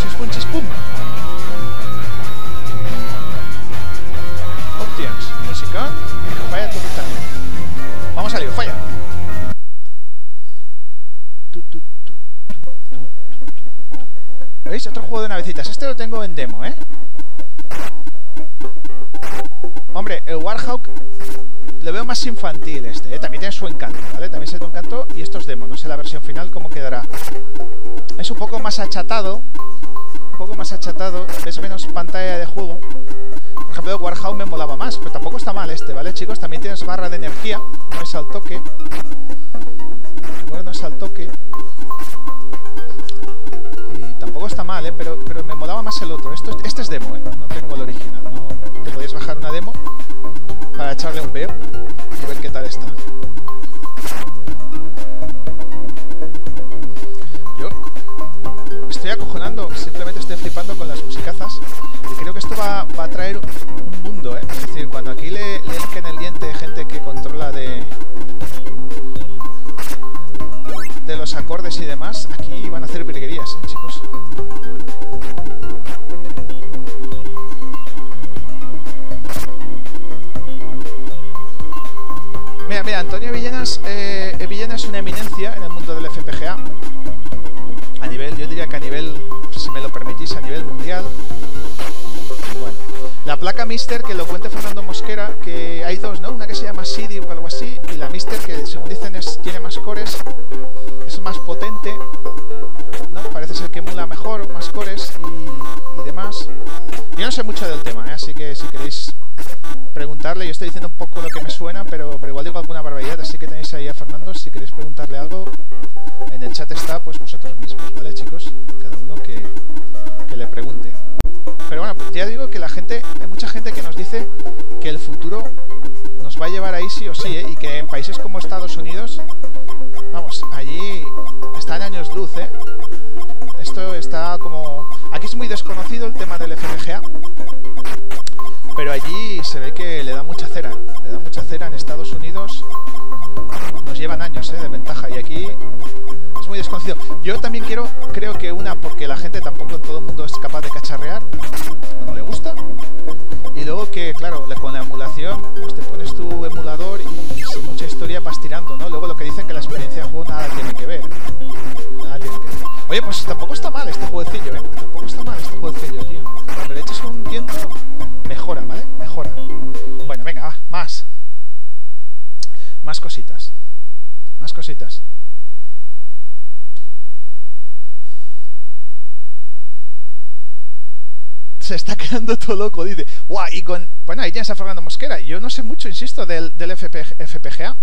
Chispum, chispum. Options. Música. Falla totalmente. Vamos a lío, falla. Tu, tu, tu, ¿Veis? Otro juego de navecitas. Este lo tengo en demo, ¿eh? Hombre, el Warhawk lo veo más infantil este, ¿eh? También tiene su encanto, ¿vale? También se su encanto y esto es demo. No sé la versión final cómo quedará. Es un poco más achatado. Un poco más achatado. Ves menos pantalla de juego. Por ejemplo, Warhawk me molaba más, pero tampoco está mal este, ¿vale, chicos? También tienes barra de energía. No es al toque. Bueno, no es al toque tampoco está mal, ¿eh? pero, pero me molaba más el otro. Esto, este es demo, ¿eh? no tengo el original. Te podéis bajar una demo para echarle un veo y ver qué tal está. Yo estoy acojonando, simplemente estoy flipando con las musicazas y creo que esto va, va a traer un mundo, ¿eh? es decir, cuando aquí le, le el diente gente que controla de de los acordes y demás, aquí van a hacer virguerías, ¿eh, chicos. En el mundo del FPGA. A nivel, yo diría que a nivel, si me lo permitís, a nivel mundial. Bueno, la placa Mister, que lo cuente Fernando Mosquera, que hay dos, ¿no? Una que se llama CD o algo así, y la Mister, que según dicen es, tiene más cores, es más potente, ¿no? Parece ser que emula mejor, más cores y, y demás. Yo no sé mucho del tema, ¿eh? así que si queréis preguntarle. Yo estoy diciendo un poco lo que me suena, pero, pero igual digo alguna barbaridad, así que tenéis ahí a Fernando. Si queréis preguntarle algo, en el chat está, pues vosotros mismos, ¿vale, chicos? Cada uno que, que le pregunte. Pero bueno, pues ya digo que la gente, hay mucha gente que nos dice que el futuro nos va a llevar ahí sí o sí, ¿eh? y que en países como Estados Unidos, vamos, allí está en años luz, ¿eh? Esto está como... Aquí es muy desconocido el tema del FPGA, pero allí se ve que le da mucha cera, le da mucha cera en Estados Unidos. Nos llevan años ¿eh? de ventaja y aquí es muy desconocido. Yo también quiero, creo que una, porque la gente tampoco todo el mundo es capaz de cacharrear, o no le gusta. Y luego que, claro, con la emulación, pues te pones tu emulador y sin mucha historia vas tirando, ¿no? Luego lo que dicen que la experiencia de juego nada tiene que ver. Nada tiene que ver. Oye, pues tampoco está mal este jueguecillo, ¿eh? Tampoco está mal este jueguecillo, tío. Cuando le eches un tiempo, mejora, ¿vale? Mejora. Bueno, venga, va, más. Más cositas. Más cositas. (laughs) Se está quedando todo loco, dice. Guau, y con. Bueno, ahí tienes a Fernando Mosquera. Yo no sé mucho, insisto, del, FPGA.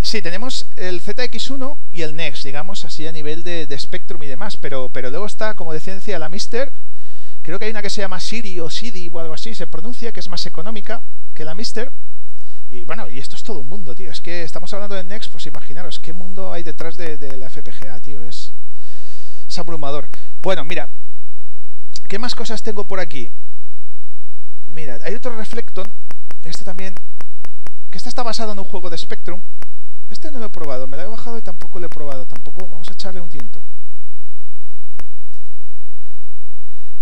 Sí, tenemos el ZX1 y el Next, digamos, así a nivel de, de Spectrum y demás, pero, pero luego está, como decía, la Mister, Creo que hay una que se llama Siri o Sidi o algo así, se pronuncia, que es más económica que la Mister. Y bueno, y esto es todo un mundo, tío. Es que estamos hablando de Next, pues imaginaros qué mundo hay detrás de, la FPGA, tío. Es, es abrumador. Bueno, mira, ¿qué más cosas tengo por aquí? Mira, hay otro Reflecton, este también, que este está basado en un juego de Spectrum. Este no lo he probado, me lo he bajado y tampoco lo he probado. Tampoco, vamos a echarle un tiento.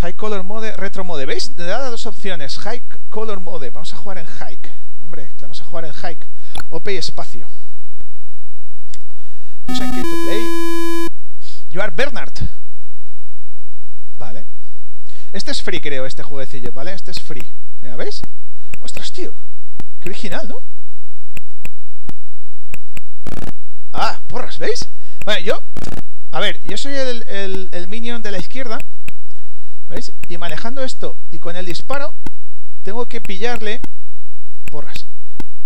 High Color Mode, Retro Mode. ¿Veis? Le da dos opciones. High Color Mode. Vamos a jugar en Hike. Hombre, vamos a jugar en Hike. OP y espacio. to play. You are Bernard. Vale. Este es free, creo, este jueguecillo, ¿vale? Este es free. Mira, ¿veis? Ostras, tío. Qué original, ¿no? Ah, porras, ¿veis? Bueno, yo... A ver, yo soy el minion de la izquierda ¿Veis? Y manejando esto y con el disparo, tengo que pillarle... Porras.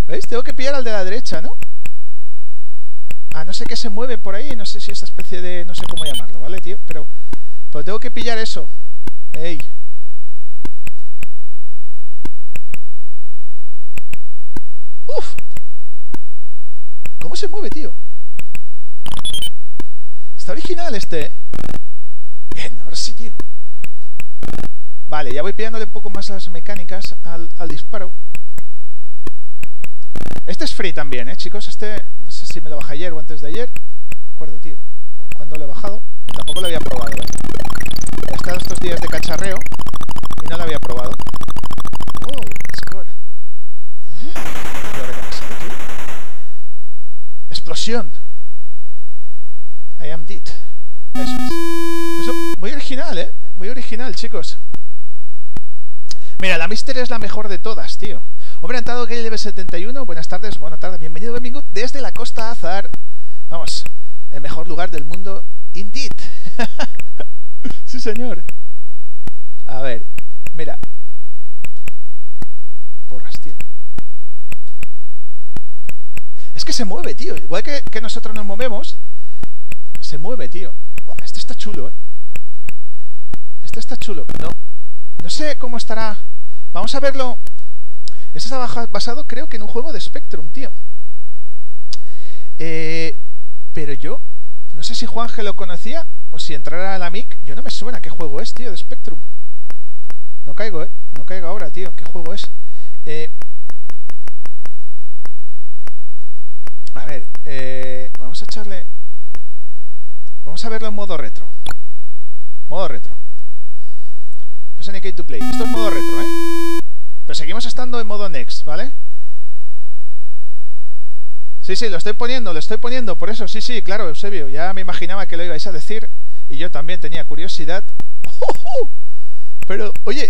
¿Veis? Tengo que pillar al de la derecha, ¿no? Ah, no sé qué se mueve por ahí, no sé si esa especie de... no sé cómo llamarlo, ¿vale, tío? Pero, pero tengo que pillar eso. ¡Ey! ¡Uf! ¿Cómo se mueve, tío? Está original este, ¿eh? Bien, ahora sí, tío. Vale, ya voy pillándole un poco más las mecánicas al, disparo. Este es free también, ¿eh, chicos? Este, no sé si me lo bajé ayer o antes de ayer. No me acuerdo, tío. O cuándo lo he bajado. Y tampoco lo había probado, ¿eh? He estado estos días de cacharreo y no lo había probado. Oh, score. Explosión. I am dead. Eso es. muy original, ¿eh? Muy original, chicos. Mira, la Mister es la mejor de todas, tío. Hombre, entrado Gay Level 71. Buenas tardes, buenas tardes. Bienvenido, bienvenido desde la Costa Azar. Vamos, el mejor lugar del mundo, indeed. (laughs) sí, señor. A ver, mira. Porras, tío. Es que se mueve, tío. Igual que, que nosotros nos movemos, se mueve, tío. Buah, este está chulo, ¿eh? Este está chulo. No, no sé cómo estará. Vamos a verlo. Este está basado, creo que en un juego de Spectrum, tío. Eh, pero yo, no sé si Juanje lo conocía o si entrara a la MIC. Yo no me suena qué juego es, tío, de Spectrum. No caigo, ¿eh? No caigo ahora, tío. ¿Qué juego es? Eh, a ver, eh, vamos a echarle... Vamos a verlo en modo retro. Modo retro. Pues en to play. Esto es modo retro, ¿eh? Pero seguimos estando en modo next, ¿vale? Sí, sí, lo estoy poniendo, lo estoy poniendo. Por eso, sí, sí, claro, Eusebio. Ya me imaginaba que lo ibais a decir. Y yo también tenía curiosidad. Pero, oye,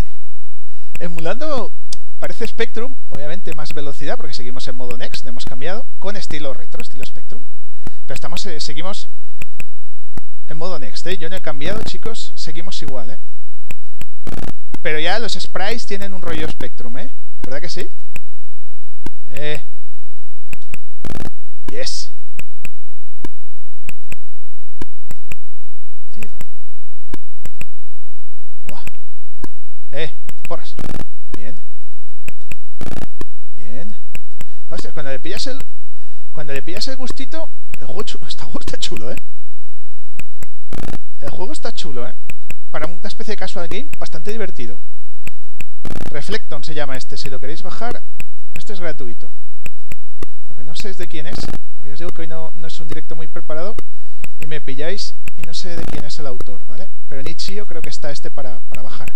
emulando parece Spectrum, obviamente más velocidad, porque seguimos en modo Next, hemos cambiado, con estilo retro, estilo Spectrum. Pero estamos, eh, seguimos en modo Next, ¿eh? Yo no he cambiado, chicos, seguimos igual, ¿eh? Pero ya los sprites tienen un rollo Spectrum, ¿eh? ¿Verdad que sí? Eh. Yes. Tío. Buah. Eh, porras. Bien. Bien. O sea, cuando le pillas el... Cuando le pillas el gustito... El juego (laughs) está chulo, ¿eh? El juego está chulo, ¿eh? Para una especie de casual game, bastante divertido. Reflecton se llama este. Si lo queréis bajar, este es gratuito. Lo que no sé es de quién es, porque os digo que hoy no, es un directo muy preparado y me pilláis y no sé de quién es el autor, ¿vale? Pero en Itch.io creo que está este para, para bajar.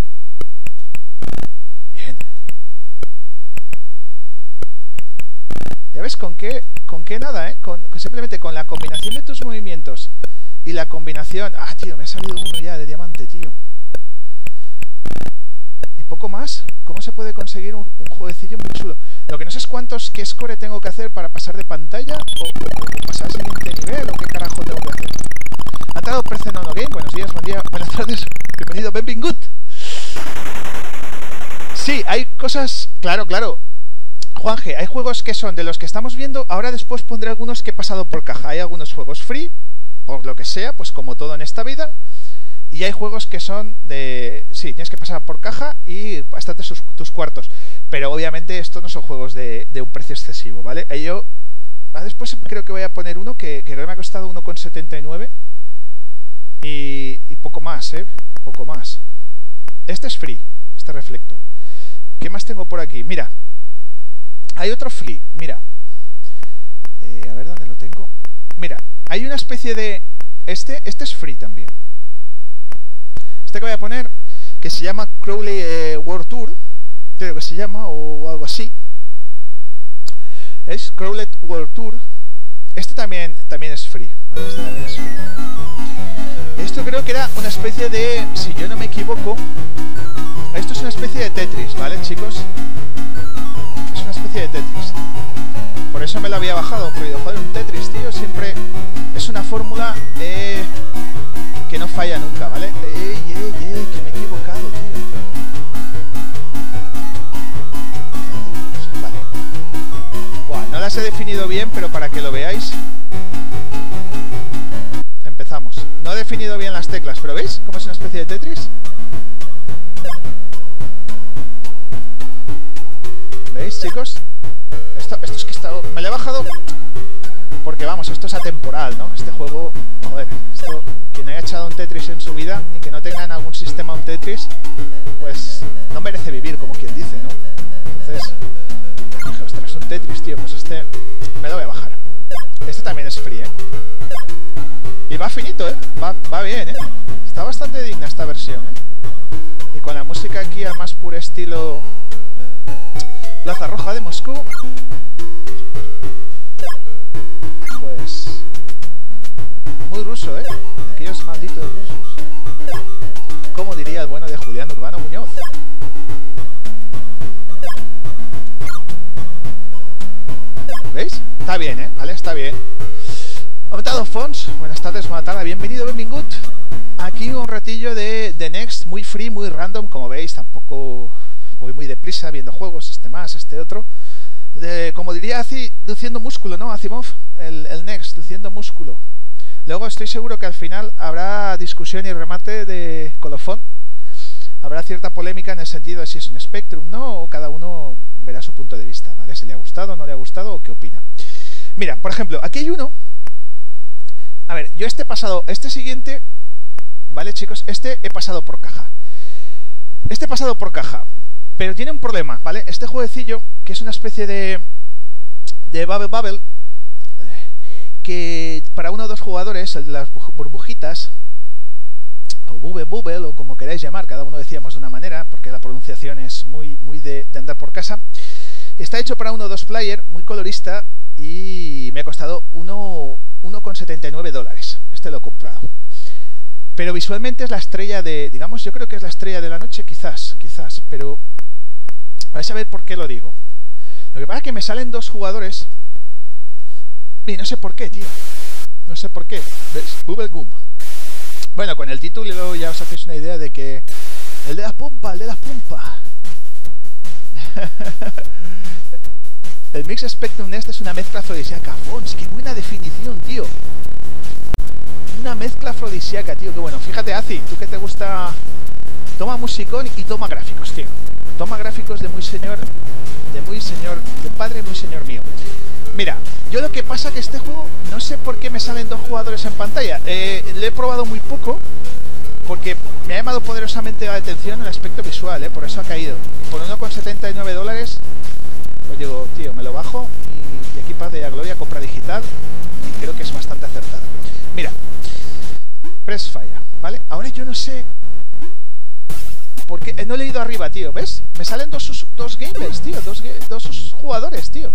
Bien. ¿Ya ves con qué, con qué nada, eh? Simplemente con la combinación de tus movimientos y la combinación... Ah, tío, me ha salido uno ya de diamante, tío. Y poco más. ¿Cómo se puede conseguir un, jueguecillo muy chulo? Lo que no sé es cuántos, qué score tengo que hacer para pasar de pantalla o, pasar al siguiente nivel o qué carajo tengo que hacer. Ha entrado Nono Game. Buenos días, buen día, buenas tardes. (laughs) Bienvenido, good Sí, hay cosas... Claro, claro. Juanje, hay juegos que son de los que estamos viendo. Ahora después pondré algunos que he pasado por caja. Hay algunos juegos free, lo que sea, pues como todo en esta vida. Y hay juegos que son de... Sí, tienes que pasar por caja y hasta sus, tus cuartos. Pero obviamente estos no son juegos de, un precio excesivo, ¿vale? Y yo... Ah, después creo que voy a poner uno que, que me ha costado 1,79 y, y poco más, ¿eh? Poco más. Este es free, este Reflector. ¿Qué más tengo por aquí? Mira, hay otro free, mira. Eh, a ver dónde lo. Mira, hay una especie de... Este, este es free también. Este que voy a poner, que se llama Crowley eh, World Tour, creo que se llama, o algo así. Es Crowley World Tour. Este también, es free. este también es free. Esto creo que era una especie de, si yo no me equivoco, esto es una especie de Tetris, ¿vale, chicos? Es una especie de Tetris. Por eso me lo había bajado, porque joder, un Tetris, tío, siempre es una fórmula eh, que no falla nunca, ¿vale? ¡Ey, ey, ey! Que me he equivocado, tío. Vale. Buah, no las he definido bien, pero para que lo veáis... Empezamos. No he definido bien las teclas, pero ¿veis cómo es una especie de Tetris? ¿Veis, chicos? Esto, esto es que está, me lo he bajado porque, vamos, esto es atemporal, ¿no? Este juego, joder, esto, quien haya echado un Tetris en su vida y que no tenga en algún sistema un Tetris, pues no merece vivir, como quien dice, ¿no? Entonces, dije, ostras, un Tetris, tío, pues este me lo voy a bajar. Este también es free, ¿eh? Y va finito, ¿eh? Va, va bien, ¿eh? Está bastante digna esta versión, ¿eh? Y con la música aquí al más puro estilo Plaza Roja de Moscú. Pues... Muy ruso, ¿eh? Aquellos malditos rusos. Como diría el bueno de Julián Urbano Muñoz. ¿Veis? Está bien, ¿eh? Vale, está bien. Aumentado Fons, buenas tardes, buena tarde, bienvenido, bienvingut. Aquí un ratillo de The Next, muy free, muy random, como veis, tampoco voy muy deprisa viendo juegos, este más, este otro. Como diría así, luciendo músculo, ¿no? Asimov, el, el Next, luciendo músculo. Luego estoy seguro que al final habrá discusión y remate de colofón. Habrá cierta polémica en el sentido de si es un Spectrum, ¿no? O cada uno verá su punto de vista, ¿vale? Si le ha gustado, no le ha gustado o qué opina. Mira, por ejemplo, aquí hay uno. A ver, yo este pasado, este siguiente, ¿vale, chicos? Este he pasado por caja. Este pasado por caja, pero tiene un problema, ¿vale? Este jueguecillo, que es una especie de, de Bubble Bubble, que para uno o dos jugadores, el de las burbujitas, o Bubble Bubble, o como queráis llamar, cada uno decíamos de una manera, porque la pronunciación es muy, muy de, de andar por casa, está hecho para uno o dos player, muy colorista, y me ha costado 1,79 dólares. Este lo he comprado. Pero visualmente es la estrella de, digamos, yo creo que es la estrella de la noche, quizás, quizás, pero vais a ver por qué lo digo. Lo que pasa es que me salen dos jugadores y no sé por qué, tío. No sé por qué. ¿Ves? Gum. Bueno, con el título ya os hacéis una idea de que el de la pumpa, el de la pumpa. (laughs) el Mix Spectrum Nest es una mezcla afrodisíaca. Fons, qué buena definición, tío. Una mezcla afrodisíaca, tío. Qué bueno. Fíjate, Azi, tú que te gusta. Toma musicón y toma gráficos, tío. Toma gráficos de muy señor. De muy señor. De padre muy señor mío. Mira, yo lo que pasa que este juego, no sé por qué me salen dos jugadores en pantalla. Eh, le he probado muy poco, porque me ha llamado poderosamente la atención el aspecto visual, ¿eh? por eso ha caído. Por 1,79 dólares, pues digo, tío, me lo bajo y, y aquí de a Gloria compra digital y creo que es bastante acertada. Mira, Press falla, ¿vale? Ahora yo no sé porque no he leído arriba, tío, ¿ves? Me salen dos, dos gamers, tío, dos, dos jugadores, tío.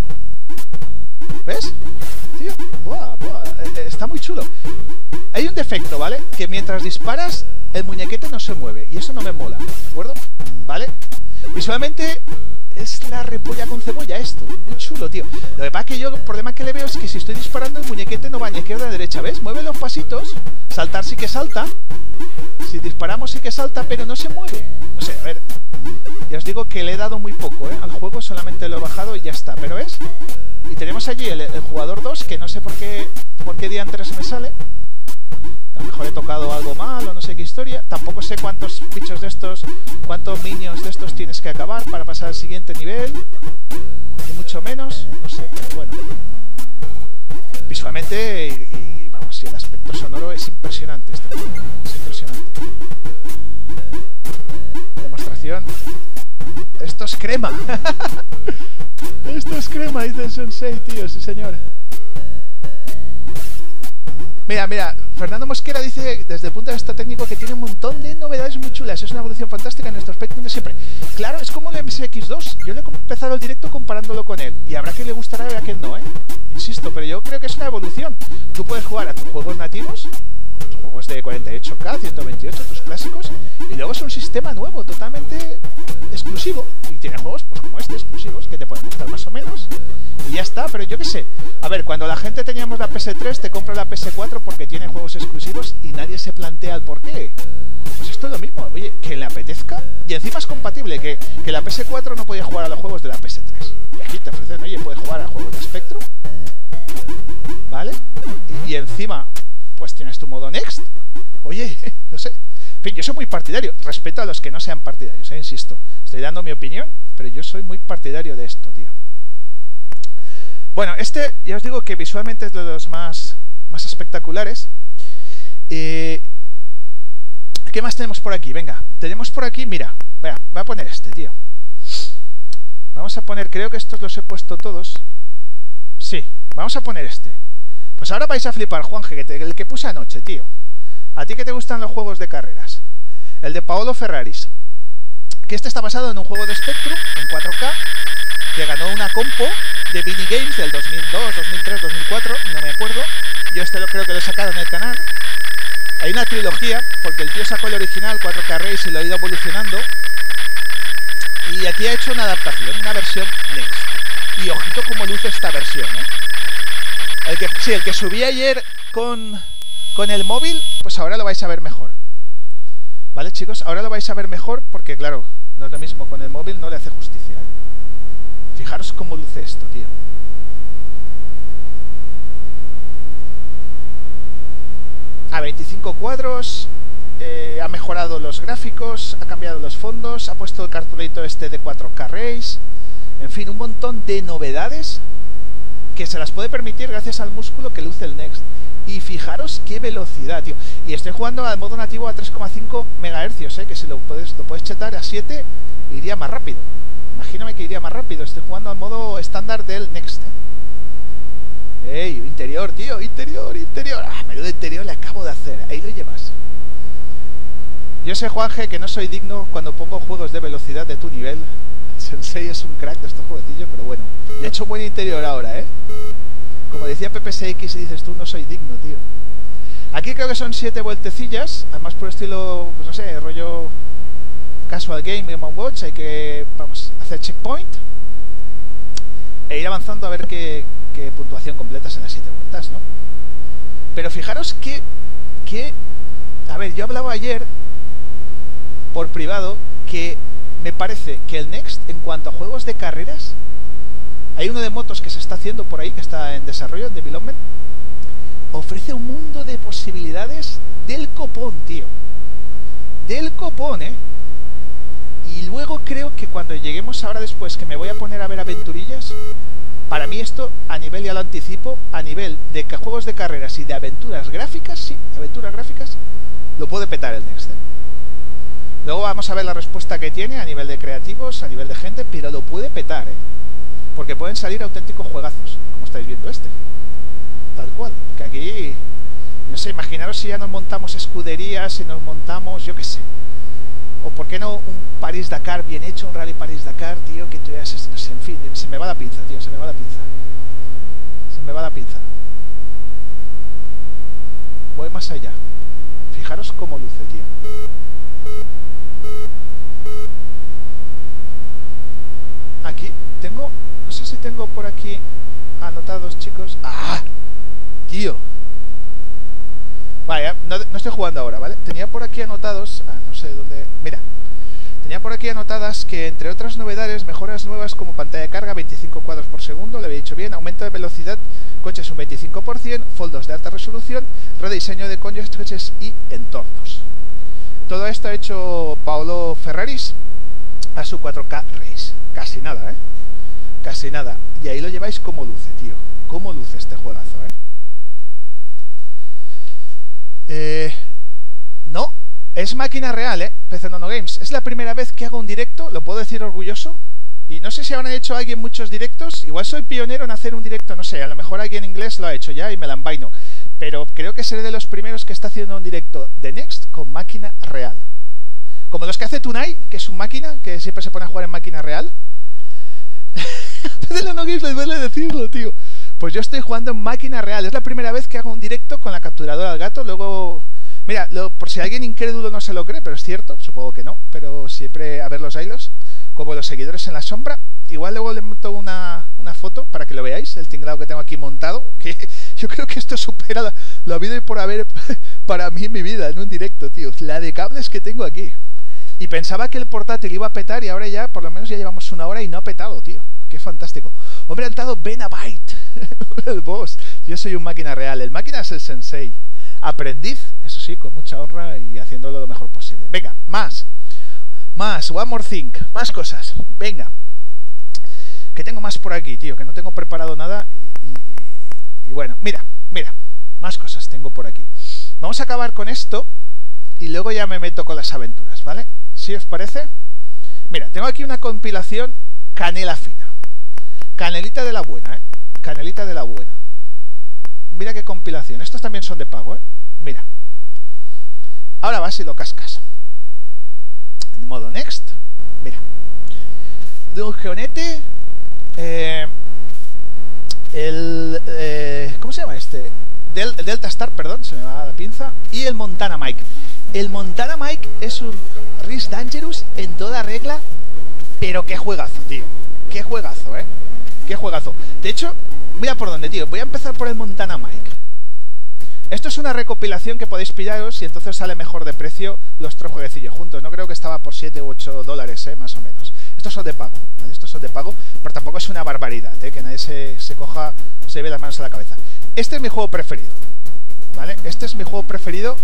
¿Ves? Tío, buah, buah, eh, está muy chulo. Hay un defecto, ¿vale? Que mientras disparas, el muñequete no se mueve. Y eso no me mola, ¿de acuerdo? ¿Vale? Visualmente es la repolla con cebolla esto. Muy chulo, tío. Lo que pasa es que yo el problema que le veo es que si estoy disparando el muñequete no va ni izquierda ni derecha, ¿ves? Mueve los pasitos, saltar sí que salta. Si disparamos sí que salta, pero no se mueve. No sé, a ver. Ya os digo que le he dado muy poco, ¿eh? Al juego solamente lo he bajado y ya está. Pero ¿ves? Y tenemos allí el, jugador 2, que no sé por qué, por qué día antes me sale. A lo mejor he tocado algo mal o no sé qué historia. Tampoco sé cuántos bichos de estos, cuántos minions de estos tienes que acabar para pasar al siguiente nivel. Ni mucho menos. No sé, pero bueno. Visualmente y, vamos, y el aspecto sonoro es impresionante este. Es impresionante. Demostración. Esto es crema. (laughs) Esto es crema, dice el Sensei, tío, sí señor. Mira, mira, Fernando Mosquera dice desde el punto de vista técnico que tiene un montón de novedades muy chulas. Es una evolución fantástica en nuestro aspecto de siempre. Claro, es como el MSX2. Yo le he empezado el directo comparándolo con él. Y habrá que le gustará y habrá que no, ¿eh? Insisto, pero yo creo que es una evolución. Tú puedes jugar a tus juegos nativos, juegos de 48K, 128, tus clásicos, y luego es un sistema nuevo, totalmente exclusivo. Y tiene juegos, pues como este, exclusivos, que te pueden gustar más o menos. Y ya está, pero yo qué sé. A ver, cuando la gente teníamos la PS3, te compra la PS4 porque tiene juegos exclusivos y nadie se plantea el por qué. Pues esto es lo mismo, oye, que le apetezca. Y encima es compatible, que, que la PS4 no podía jugar a los juegos de la PS3. Y aquí te ofrecen, oye, puedes jugar a juegos de Spectrum. ¿Vale? Y encima, pues tienes tu modo Next. Oye, (laughs) no sé. En fin, yo soy muy partidario. Respeto a los que no sean partidarios, eh, insisto. Estoy dando mi opinión, pero yo soy muy partidario de esto, tío. Bueno, este ya os digo que visualmente es de los más, más espectaculares. Eh, ¿Qué más tenemos por aquí? Venga, tenemos por aquí, mira, vea, voy a poner este, tío. Vamos a poner, creo que estos los he puesto todos. Sí, vamos a poner este. Pues ahora vais a flipar, Juanje, el que puse anoche, tío. ¿A ti que te gustan los juegos de carreras? El de Paolo Ferraris. Que este está basado en un juego de Spectrum en 4K que ganó una compo de Mini Games del 2002, 2003, 2004, no me acuerdo. Yo este lo creo que lo he sacado en el canal. Hay una trilogía, porque el tío sacó el original 4K Race y lo ha ido evolucionando. Y aquí ha hecho una adaptación, una versión Next. Y ojito como luce esta versión, ¿eh? El que, sí, el que subí ayer con, con el móvil, pues ahora lo vais a ver mejor. ¿Vale, chicos? Ahora lo vais a ver mejor porque, claro, no es lo mismo con el móvil, no le hace justicia. Fijaros cómo luce esto, tío. A 25 cuadros, eh, ha mejorado los gráficos, ha cambiado los fondos, ha puesto el cartulito este de 4K Race, en fin, un montón de novedades que se las puede permitir gracias al músculo que luce el Next. Y fijaros qué velocidad, tío. Y estoy jugando al modo nativo a 3,5 MHz, ¿eh? que si lo puedes, lo puedes chetar a 7 iría más rápido. Imagíname que iría más rápido. Estoy jugando al modo estándar del Next. ¿eh? ¡Ey! Interior, tío, interior, interior. Ah, menudo interior le acabo de hacer. Ahí lo llevas. Yo sé, Juanje, que no soy digno cuando pongo juegos de velocidad de tu nivel. Sensei es un crack de estos jueguecillos, pero bueno. Le he hecho buen interior ahora, ¿eh? Como decía PPSX y dices tú, no soy digno, tío. Aquí creo que son siete vueltecillas, además por estilo, pues no sé, rollo casual game, Game Watch, hay que, vamos, hacer checkpoint e ir avanzando a ver qué, qué puntuación completas en las siete vueltas, ¿no? Pero fijaros que, que, a ver, yo hablaba ayer por privado que me parece que el Next, en cuanto a juegos de carreras, hay uno de motos que se está haciendo por ahí, que está en desarrollo, en development. Ofrece un mundo de posibilidades del copón, tío. Del copón, ¿eh? Y luego creo que cuando lleguemos ahora después, que me voy a poner a ver aventurillas, para mí esto, a nivel, ya lo anticipo, a nivel de juegos de carreras y de aventuras gráficas, sí, aventuras gráficas, lo puede petar el Next. ¿eh? Luego vamos a ver la respuesta que tiene a nivel de creativos, a nivel de gente, pero lo puede petar, ¿eh? Porque pueden salir auténticos juegazos, como estáis viendo este. Tal cual. Que aquí, no sé, imaginaros si ya nos montamos escuderías, si nos montamos, yo qué sé. O por qué no un París-Dakar bien hecho, un Rally París-Dakar, tío, que tú ya no sé, en fin, se me va la pinza, tío, se me va la pinza. Se me va la pinza. Voy más allá. Fijaros cómo luce, tío. Aquí tengo no sé si tengo por aquí anotados, chicos. ¡Ah! Tío. Vaya, no, estoy jugando ahora, ¿vale? Tenía por aquí anotados... Ah, no sé dónde... Mira. Tenía por aquí anotadas que, entre otras novedades, mejoras nuevas como pantalla de carga, 25 cuadros por segundo, le había dicho bien, aumento de velocidad, coches un 25%, foldos de alta resolución, rediseño de coches y entornos. Todo esto ha hecho Paolo Ferraris a su 4K Race. Casi nada, ¿eh? Casi nada. Y ahí lo lleváis como luce, tío. Como luce este juegazo, ¿eh? ¿eh? No, es máquina real, ¿eh? PC Nono Games. Es la primera vez que hago un directo, lo puedo decir orgulloso. Y no sé si habrán hecho alguien muchos directos. Igual soy pionero en hacer un directo, no sé. A lo mejor alguien en inglés lo ha hecho ya y me la envaino. Pero creo que seré de los primeros que está haciendo un directo de Next con máquina real. Como los que hace Tunai, que es un máquina, que siempre se pone a jugar en máquina real. (laughs) de no decirlo, tío. Pues yo estoy jugando en máquina real. Es la primera vez que hago un directo con la capturadora del gato. Luego, mira, por si alguien incrédulo no se lo cree, pero es cierto, supongo que no. Pero siempre a ver los hilos, como los seguidores en la sombra. Igual luego le monto una, una foto para que lo veáis, el tinglado que tengo aquí montado. (laughs) Que yo creo que esto supera la, la vida y por haber (laughs) para mí mi vida, en un directo, tío. La de cables que tengo aquí. Y pensaba que el portátil iba a petar y ahora ya, por lo menos ya llevamos una hora y no ha petado, tío. Qué fantástico. Hombre, han dado Benabyte, (laughs) el boss. Yo soy un máquina real. El máquina es el sensei. Aprendiz, eso sí, con mucha honra y haciéndolo lo mejor posible. Venga, más. Más, one more thing. Más cosas. Venga. Que tengo más por aquí, tío, que no tengo preparado nada. Y, bueno, mira, mira. Más cosas tengo por aquí. Vamos a acabar con esto y luego ya me meto con las aventuras, ¿vale? ¿Sí os parece? Mira, tengo aquí una compilación canela fina. Canelita de la buena, ¿eh? Canelita de la buena. Mira qué compilación. Estos también son de pago, ¿eh? Mira. Ahora vas y lo cascas. En modo next. Mira. Dungeonete. Eh, el... Eh, ¿Cómo se llama este? Del, Delta Star, perdón, se me va la pinza. Y el Montana Mike. El Montana Mike es un Risk Dangerous en toda regla, pero qué juegazo, tío. Qué juegazo, ¿eh? qué juegazo. De hecho, mira por dónde, tío. Voy a empezar por el Montana Mike. Esto es una recopilación que podéis pillaros y entonces sale mejor de precio los tres jueguecillos juntos. No creo que estaba por 7 u 8 dólares, ¿eh? más o menos. Estos son de pago, ¿vale? Estos son de pago, pero tampoco es una barbaridad, ¿eh? que nadie se, se coja, se ve las manos a la cabeza. Este es mi juego preferido, ¿vale? Este es mi juego preferido,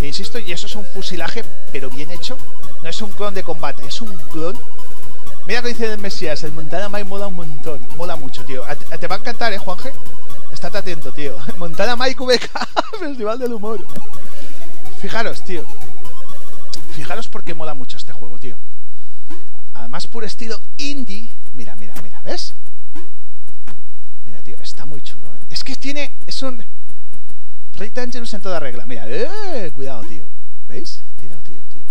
e insisto, y eso es un fusilaje, pero bien hecho. No es un clon de combate, es un clon Mira que dice el Mesías, el Montana Mike mola un montón. Mola mucho, tío. Te va a encantar, ¿eh, Juanje? Estate atento, tío. (laughs) Montana Mike VK, (laughs) Festival del Humor. Fijaros, tío. Fijaros porque mola mucho este juego, tío. Además, puro estilo indie. Mira, mira, mira, ¿ves? Mira, tío, está muy chulo, ¿eh? Es que tiene... Es un... Rick Dangerous en toda regla. Mira, eh, cuidado, tío. ¿Veis? Tío, tío, tío.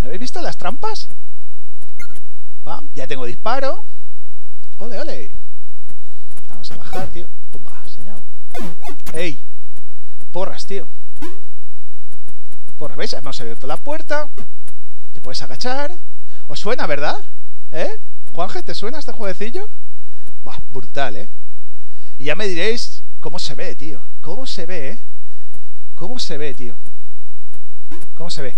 ¿Habéis visto las trampas? ya tengo disparo. Ole, ole. Vamos a bajar, tío. Pumba, señor. ¡Ey! Porras, tío. Porras, ¿veis? Hemos abierto la puerta. Te puedes agachar. ¿Os suena, verdad? ¿Eh? Juanje, ¿te suena este jueguecillo? Bah, brutal, ¿eh? Y ya me diréis cómo se ve, tío. ¿Cómo se ve, eh? ¿Cómo se ve, tío? ¿Cómo se ve?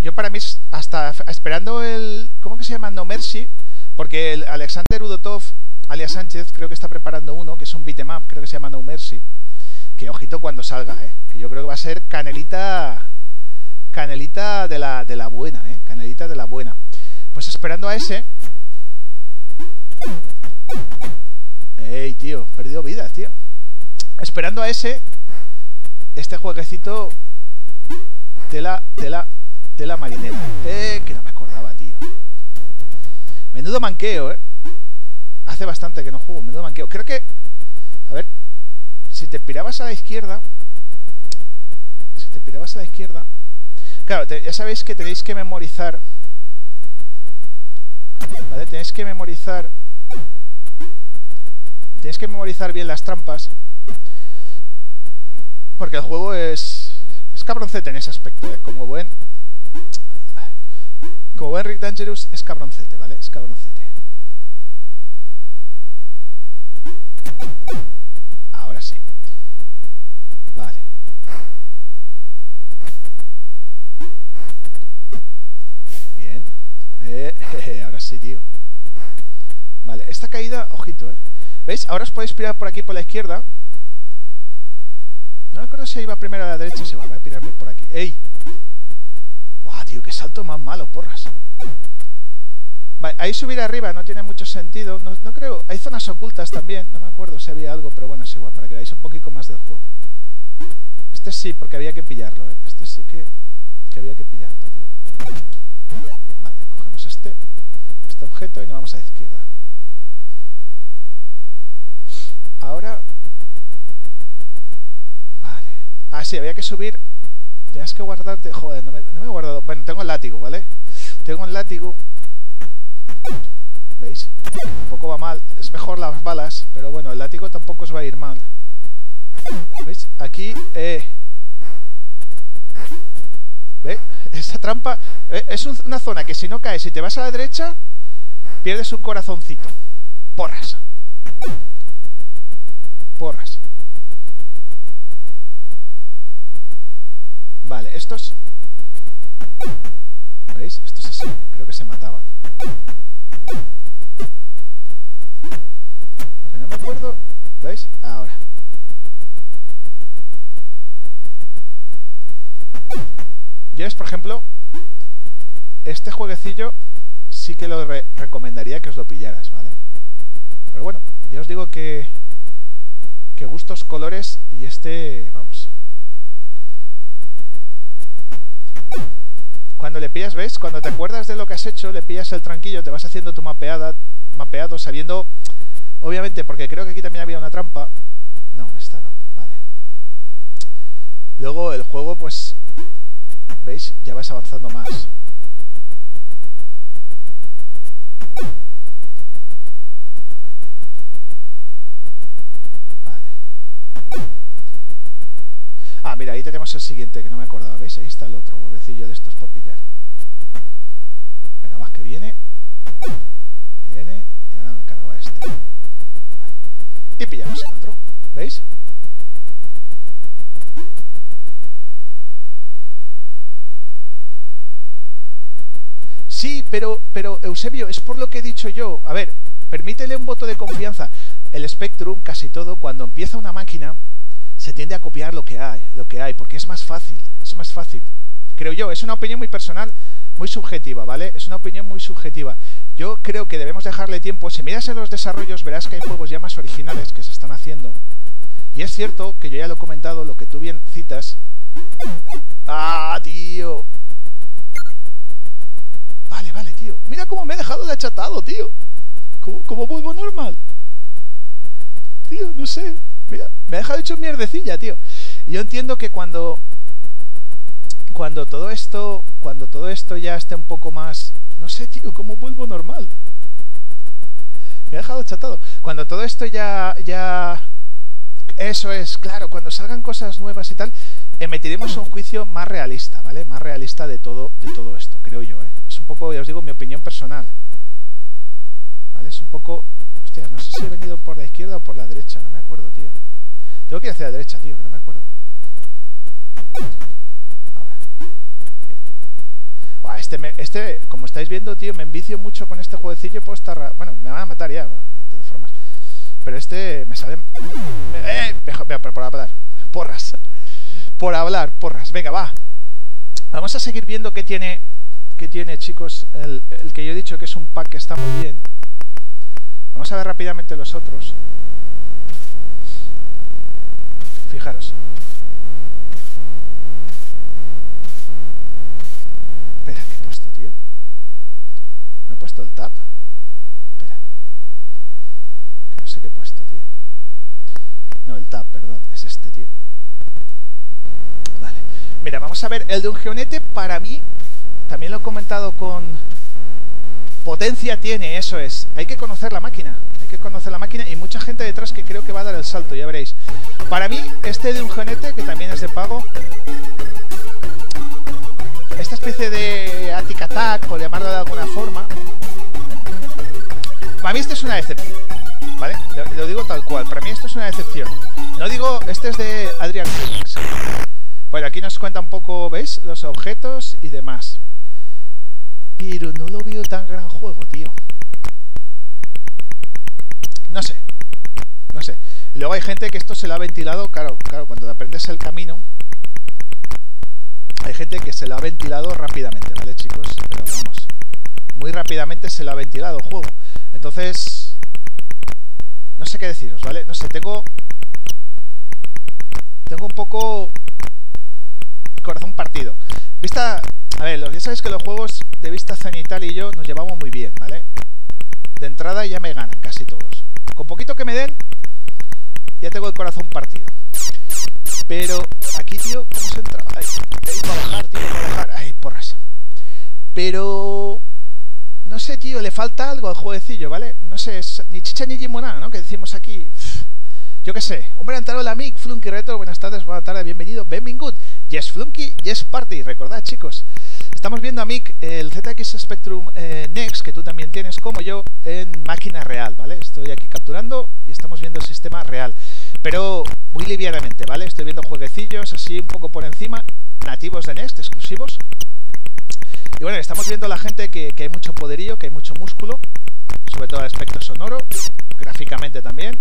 Yo, para mí, hasta esperando el... ¿Cómo que se llama? No Mercy. Porque el Alexander Udotov, alias Sánchez, creo que está preparando uno, que es un beat'em creo que se llama No Mercy. Que ojito cuando salga, ¿eh? Que yo creo que va a ser canelita... Canelita de la, de la buena, ¿eh? Canelita de la buena. Pues esperando a ese... Ey, tío, perdido vida, tío. Esperando a ese... Este jueguecito... Tela, tela, la marinera. Eh, que no me acordaba, tío. Menudo manqueo, eh. Hace bastante que no juego, menudo manqueo. Creo que... A ver, si te pirabas a la izquierda... Si te pirabas a la izquierda... Claro, ya sabéis que tenéis que memorizar... ¿Vale? Tenéis que memorizar... Tenéis que memorizar bien las trampas. Porque el juego es... Es cabroncete en ese aspecto, ¿eh? Como buen como buen Rick Dangerous, es cabroncete, ¿vale? Es cabroncete. Ahora sí. Vale. Bien. Eh, (laughs) ahora sí, tío. Vale, esta caída, ojito, ¿eh? ¿Veis? Ahora os podéis pirar por aquí, por la izquierda. No me acuerdo si iba primero a la derecha. Sí, voy a pirarme por aquí. ¡Ey! ¡Guau, tío! ¡Qué salto más malo, porras! Vale, ahí subir arriba no tiene mucho sentido. No, creo... Hay zonas ocultas también. No me acuerdo si había algo, pero bueno, es igual. Para que veáis un poquito más del juego. Este sí, porque había que pillarlo, ¿eh? Este sí que, había que pillarlo, tío. Vale, cogemos este, este objeto y nos vamos a la izquierda. Ahora... Vale. Ah, sí, había que subir Tienes que guardarte... Joder, no me, no me, he guardado... Bueno, tengo el látigo, ¿vale? Tengo el látigo... ¿Veis? Un poco va mal. Es mejor las balas, pero bueno, el látigo tampoco os va a ir mal. ¿Veis? Aquí... Eh... ¿Veis? Esta trampa... Eh, es una zona que si no caes y te vas a la derecha, pierdes un corazoncito. Porras. Porras. Vale, estos... ¿Veis? Estos así, creo que se mataban. Lo que no me acuerdo... ¿Veis? Ahora. Yo por ejemplo, este jueguecillo sí que lo recomendaría que os lo pillaras, ¿vale? Pero bueno, ya os digo que que gustos colores y este, vamos, Cuando le pillas, ¿ves? Cuando te acuerdas de lo que has hecho, le pillas el tranquillo, te vas haciendo tu mapeada, mapeado, sabiendo... Obviamente, porque creo que aquí también había una trampa. No, esta no, vale. Luego el juego, pues... ¿Veis? Ya vais avanzando más. Vale. Ah, mira, ahí tenemos el siguiente, que no me acordaba. ¿Veis? Ahí está el otro huevecillo de estos para pillar. Venga, más que viene. Viene. Y ahora me cargo a este. Y pillamos el otro. ¿Veis? Sí, pero, pero Eusebio, es por lo que he dicho yo. A ver, permítele un voto de confianza. El Spectrum, casi todo, cuando empieza una máquina, se tiende a copiar lo que hay, lo que hay, porque es más fácil, es más fácil. Creo yo, es una opinión muy personal, muy subjetiva, ¿vale? Es una opinión muy subjetiva. Yo creo que debemos dejarle tiempo. Si miras en los desarrollos, verás que hay juegos ya más originales que se están haciendo. Y es cierto que yo ya lo he comentado, lo que tú bien citas. ¡Ah, tío! Vale, vale, tío. Mira cómo me he dejado de achatado, tío. Como, vuelvo normal. Tío, no sé. Mira, me ha dejado hecho mierdecilla, tío. Yo entiendo que cuando. Cuando todo esto. Cuando todo esto ya esté un poco más. No sé, tío, cómo vuelvo normal. Me ha dejado achatado. Cuando todo esto ya. ya. Eso es, claro, cuando salgan cosas nuevas y tal, emitiremos un juicio más realista, ¿vale? Más realista de todo, de todo esto, creo yo, ¿eh? Poco, ya os digo, mi opinión personal. ¿Vale? Es un poco... Hostia, no sé si he venido por la izquierda o por la derecha, no me acuerdo, tío. Tengo que ir hacia la derecha, tío, que no me acuerdo. Ahora. Bien. este, este, como estáis viendo, tío, me envicio mucho con este jueguecillo. Puedo estar... Bueno, me van a matar ya, de todas formas. Pero este me sale... ¡Eh! Por hablar. Porras. Por hablar, porras. Venga, va. Vamos a seguir viendo qué tiene que tiene, chicos, el, que yo he dicho que es un pack que está muy bien. Vamos a ver rápidamente los otros. Fijaros. Espera, ¿qué he puesto, tío? ¿No he puesto el tap? Espera. Que no sé qué he puesto, tío. No, el tap, perdón. Es este, tío. Vale. Mira, vamos a ver. El de un geonete, para mí, también lo he comentado con... Potencia tiene, eso es. Hay que conocer la máquina. Hay que conocer la máquina y mucha gente detrás que creo que va a dar el salto, ya veréis. Para mí, este de un genete, que también es de pago, esta especie de Attic Attack, por llamarlo de alguna forma, para mí este es una decepción. ¿Vale? Lo, digo tal cual. Para mí esto es una decepción. No digo, este es de Adrian Phoenix. Bueno, aquí nos cuenta un poco, ¿veis? Los objetos y demás. Pero no lo veo tan gran juego, tío. No sé. No sé. luego hay gente que esto se lo ha ventilado, claro, claro, cuando aprendes el camino, hay gente que se lo ha ventilado rápidamente, ¿vale, chicos? Pero vamos, muy rápidamente se lo ha ventilado el juego. Entonces, no sé qué deciros, ¿vale? No sé, tengo... Tengo un poco corazón partido. Vista a ver, ya sabéis que los juegos de vista cenital y yo nos llevamos muy bien, ¿vale? De entrada ya me ganan casi todos. Con poquito que me den, ya tengo el corazón partido. Pero aquí, tío, ¿cómo se entraba? Ahí, para bajar, tío, para bajar. Ay, porras. Pero... No sé, tío, le falta algo al jueguecillo, ¿vale? No sé, es ni chicha ni limoná, ¿no? Que decimos aquí. Yo qué sé. Hombre, entrado la mic, Flunky Retro, buenas tardes, buenas tardes, bienvenido, good. Yes Flunky, Yes Party, recordad chicos. Estamos viendo a Mick el ZX Spectrum eh, Next, que tú también tienes como yo, en máquina real, ¿vale? Estoy aquí capturando y estamos viendo el sistema real. Pero muy livianamente, ¿vale? Estoy viendo jueguecillos así un poco por encima, nativos de Next, exclusivos. Y bueno, estamos viendo a la gente que, que hay mucho poderío, que hay mucho músculo, sobre todo el aspecto sonoro, gráficamente también,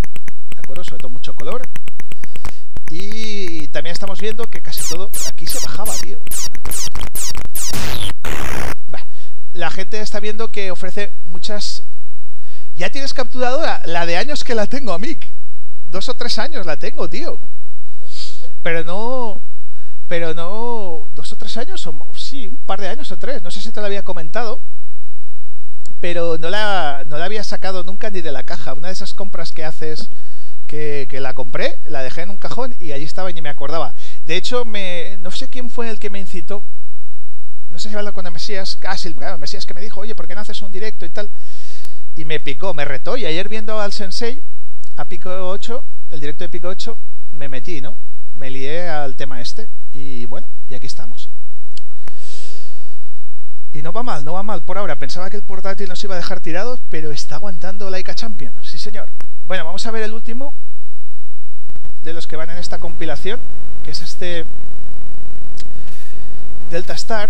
¿de acuerdo? Sobre todo mucho color. Y también estamos viendo que casi todo aquí se bajaba, tío la gente está viendo que ofrece muchas... Ya tienes capturadora, la de años que la tengo, Mick. Dos o tres años la tengo, tío. Pero no... Pero no... Dos o tres años, o sí, un par de años o tres. No sé si te lo había comentado. Pero no la, no la había sacado nunca ni de la caja. Una de esas compras que haces... Que, la compré, la dejé en un cajón y allí estaba y ni me acordaba. De hecho, me, no sé quién fue el que me incitó no sé si hablando con el Mesías, casi, claro, Mesías que me dijo, oye, ¿por qué no haces un directo y tal? Y me picó, me retó, y ayer viendo al Sensei, a Pico 8, el directo de Pico 8, me metí, ¿no? Me lié al tema este, y bueno, y aquí estamos. Y no va mal, no va mal por ahora. Pensaba que el portátil nos iba a dejar tirados, pero está aguantando Laika Champion. Sí, señor. Bueno, vamos a ver el último. de los que van en esta compilación, que es este Delta Star.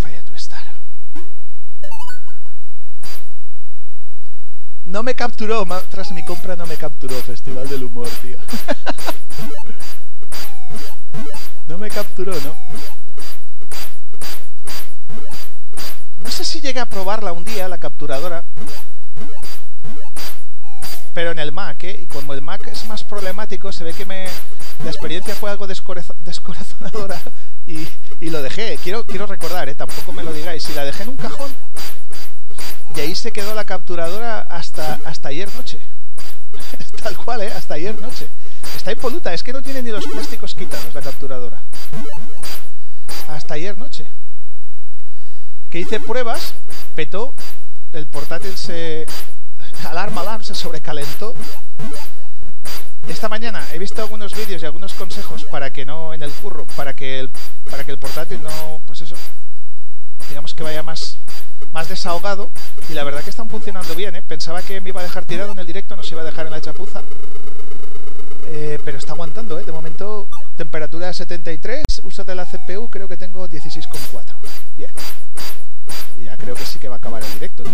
Falla tu Star. No me capturó, tras mi compra no me capturó Festival del Humor, tío. (laughs) no me capturó, ¿no? No sé si llegué a probarla un día, la capturadora. Pero en el Mac, ¿eh? Y como el Mac es más problemático, se ve que me la experiencia fue algo descorazonadora y, y, lo dejé. Quiero, quiero recordar, ¿eh? Tampoco me lo digáis. Si la dejé en un cajón y ahí se quedó la capturadora hasta, hasta ayer noche. (laughs) Tal cual, ¿eh? Hasta ayer noche. Está impoluta, es que no tiene ni los plásticos quitados la capturadora. Hasta ayer noche. Que hice pruebas, petó, el portátil se... Alarma, alarma, se sobrecalentó. Esta mañana he visto algunos vídeos y algunos consejos para que no en el curro, para que el, para que el portátil no, pues eso, digamos que vaya más más desahogado y la verdad que están funcionando bien. ¿eh? Pensaba que me iba a dejar tirado en el directo, no se iba a dejar en la chapuza. Eh, pero está aguantando, ¿eh? de momento temperatura 73, uso de la CPU creo que tengo 16,4. Bien. Y ya creo que sí que va a acabar el directo, tío.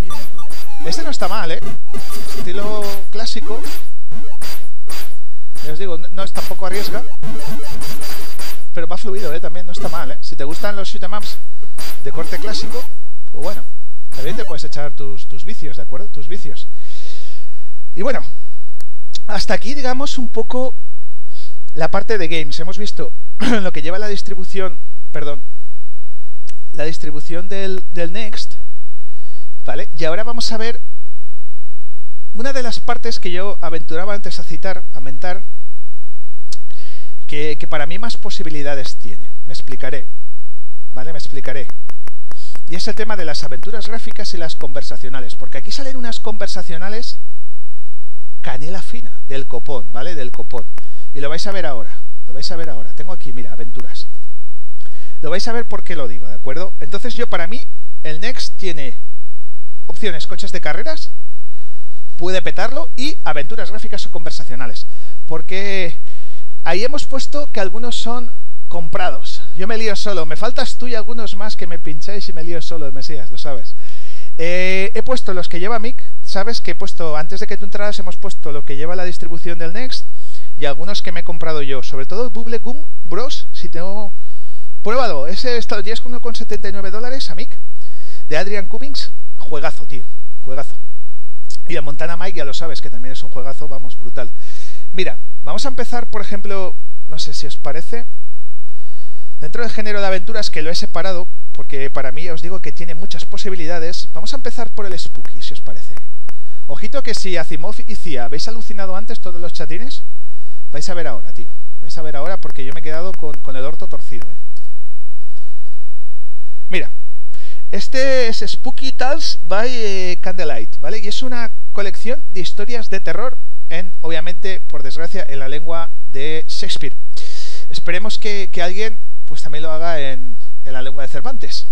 Bien. Este no está mal, ¿eh? Estilo clásico. Ya os digo, no es tampoco arriesga pero va fluido, ¿eh? También no está mal, ¿eh? Si te gustan los shoot'em ups de corte clásico, pues bueno, también te puedes echar tus vicios, ¿de acuerdo? Tus vicios. Y bueno, hasta aquí, digamos, un poco la parte de games. Hemos visto (clears throat) lo que lleva la distribución, perdón, la distribución del, Next, ¿vale? Y ahora vamos a ver una de las partes que yo aventuraba antes a citar, a mentar, que, para mí más posibilidades tiene. Me explicaré. ¿Vale? Me explicaré. Y es el tema de las aventuras gráficas y las conversacionales. Porque aquí salen unas conversacionales canela fina, del copón, ¿vale? Del copón. Y lo vais a ver ahora. Lo vais a ver ahora. Tengo aquí, mira, aventuras. Lo vais a ver por qué lo digo, ¿de acuerdo? Entonces yo para mí, el Next tiene opciones coches de carreras, puede petarlo, y aventuras gráficas o conversacionales. Porque Ahí hemos puesto que algunos son comprados. Yo me lío solo. Me faltas tú y algunos más que me pincháis y me lío solo, Mesías, lo sabes. Eh, he puesto los que lleva Mick. Sabes que he puesto, antes de que tú entraras, hemos puesto lo que lleva la distribución del Next y algunos que me he comprado yo. Sobre todo Bubble Gum Bros. Si tengo. Pruébalo. Ese está con 1,79 dólares a Mick. De Adrian Cummings. Juegazo, tío. Juegazo. Y a Montana Mike ya lo sabes, que también es un juegazo, vamos, brutal. Mira, vamos a empezar, por ejemplo, no sé si os parece, dentro del género de aventuras que lo he separado, porque para mí os digo que tiene muchas posibilidades, vamos a empezar por el Spooky, si os parece. Ojito que si Asimov y Cia habéis alucinado antes todos los chatines, vais a ver ahora, tío. Vais a ver ahora porque yo me he quedado con, el orto torcido. ¿eh? Mira, este es Spooky Tales by eh, Candlelight, ¿vale? Y es una colección de historias de terror en, obviamente, por desgracia, en la lengua de Shakespeare. Esperemos que, alguien pues también lo haga en, en, la lengua de Cervantes.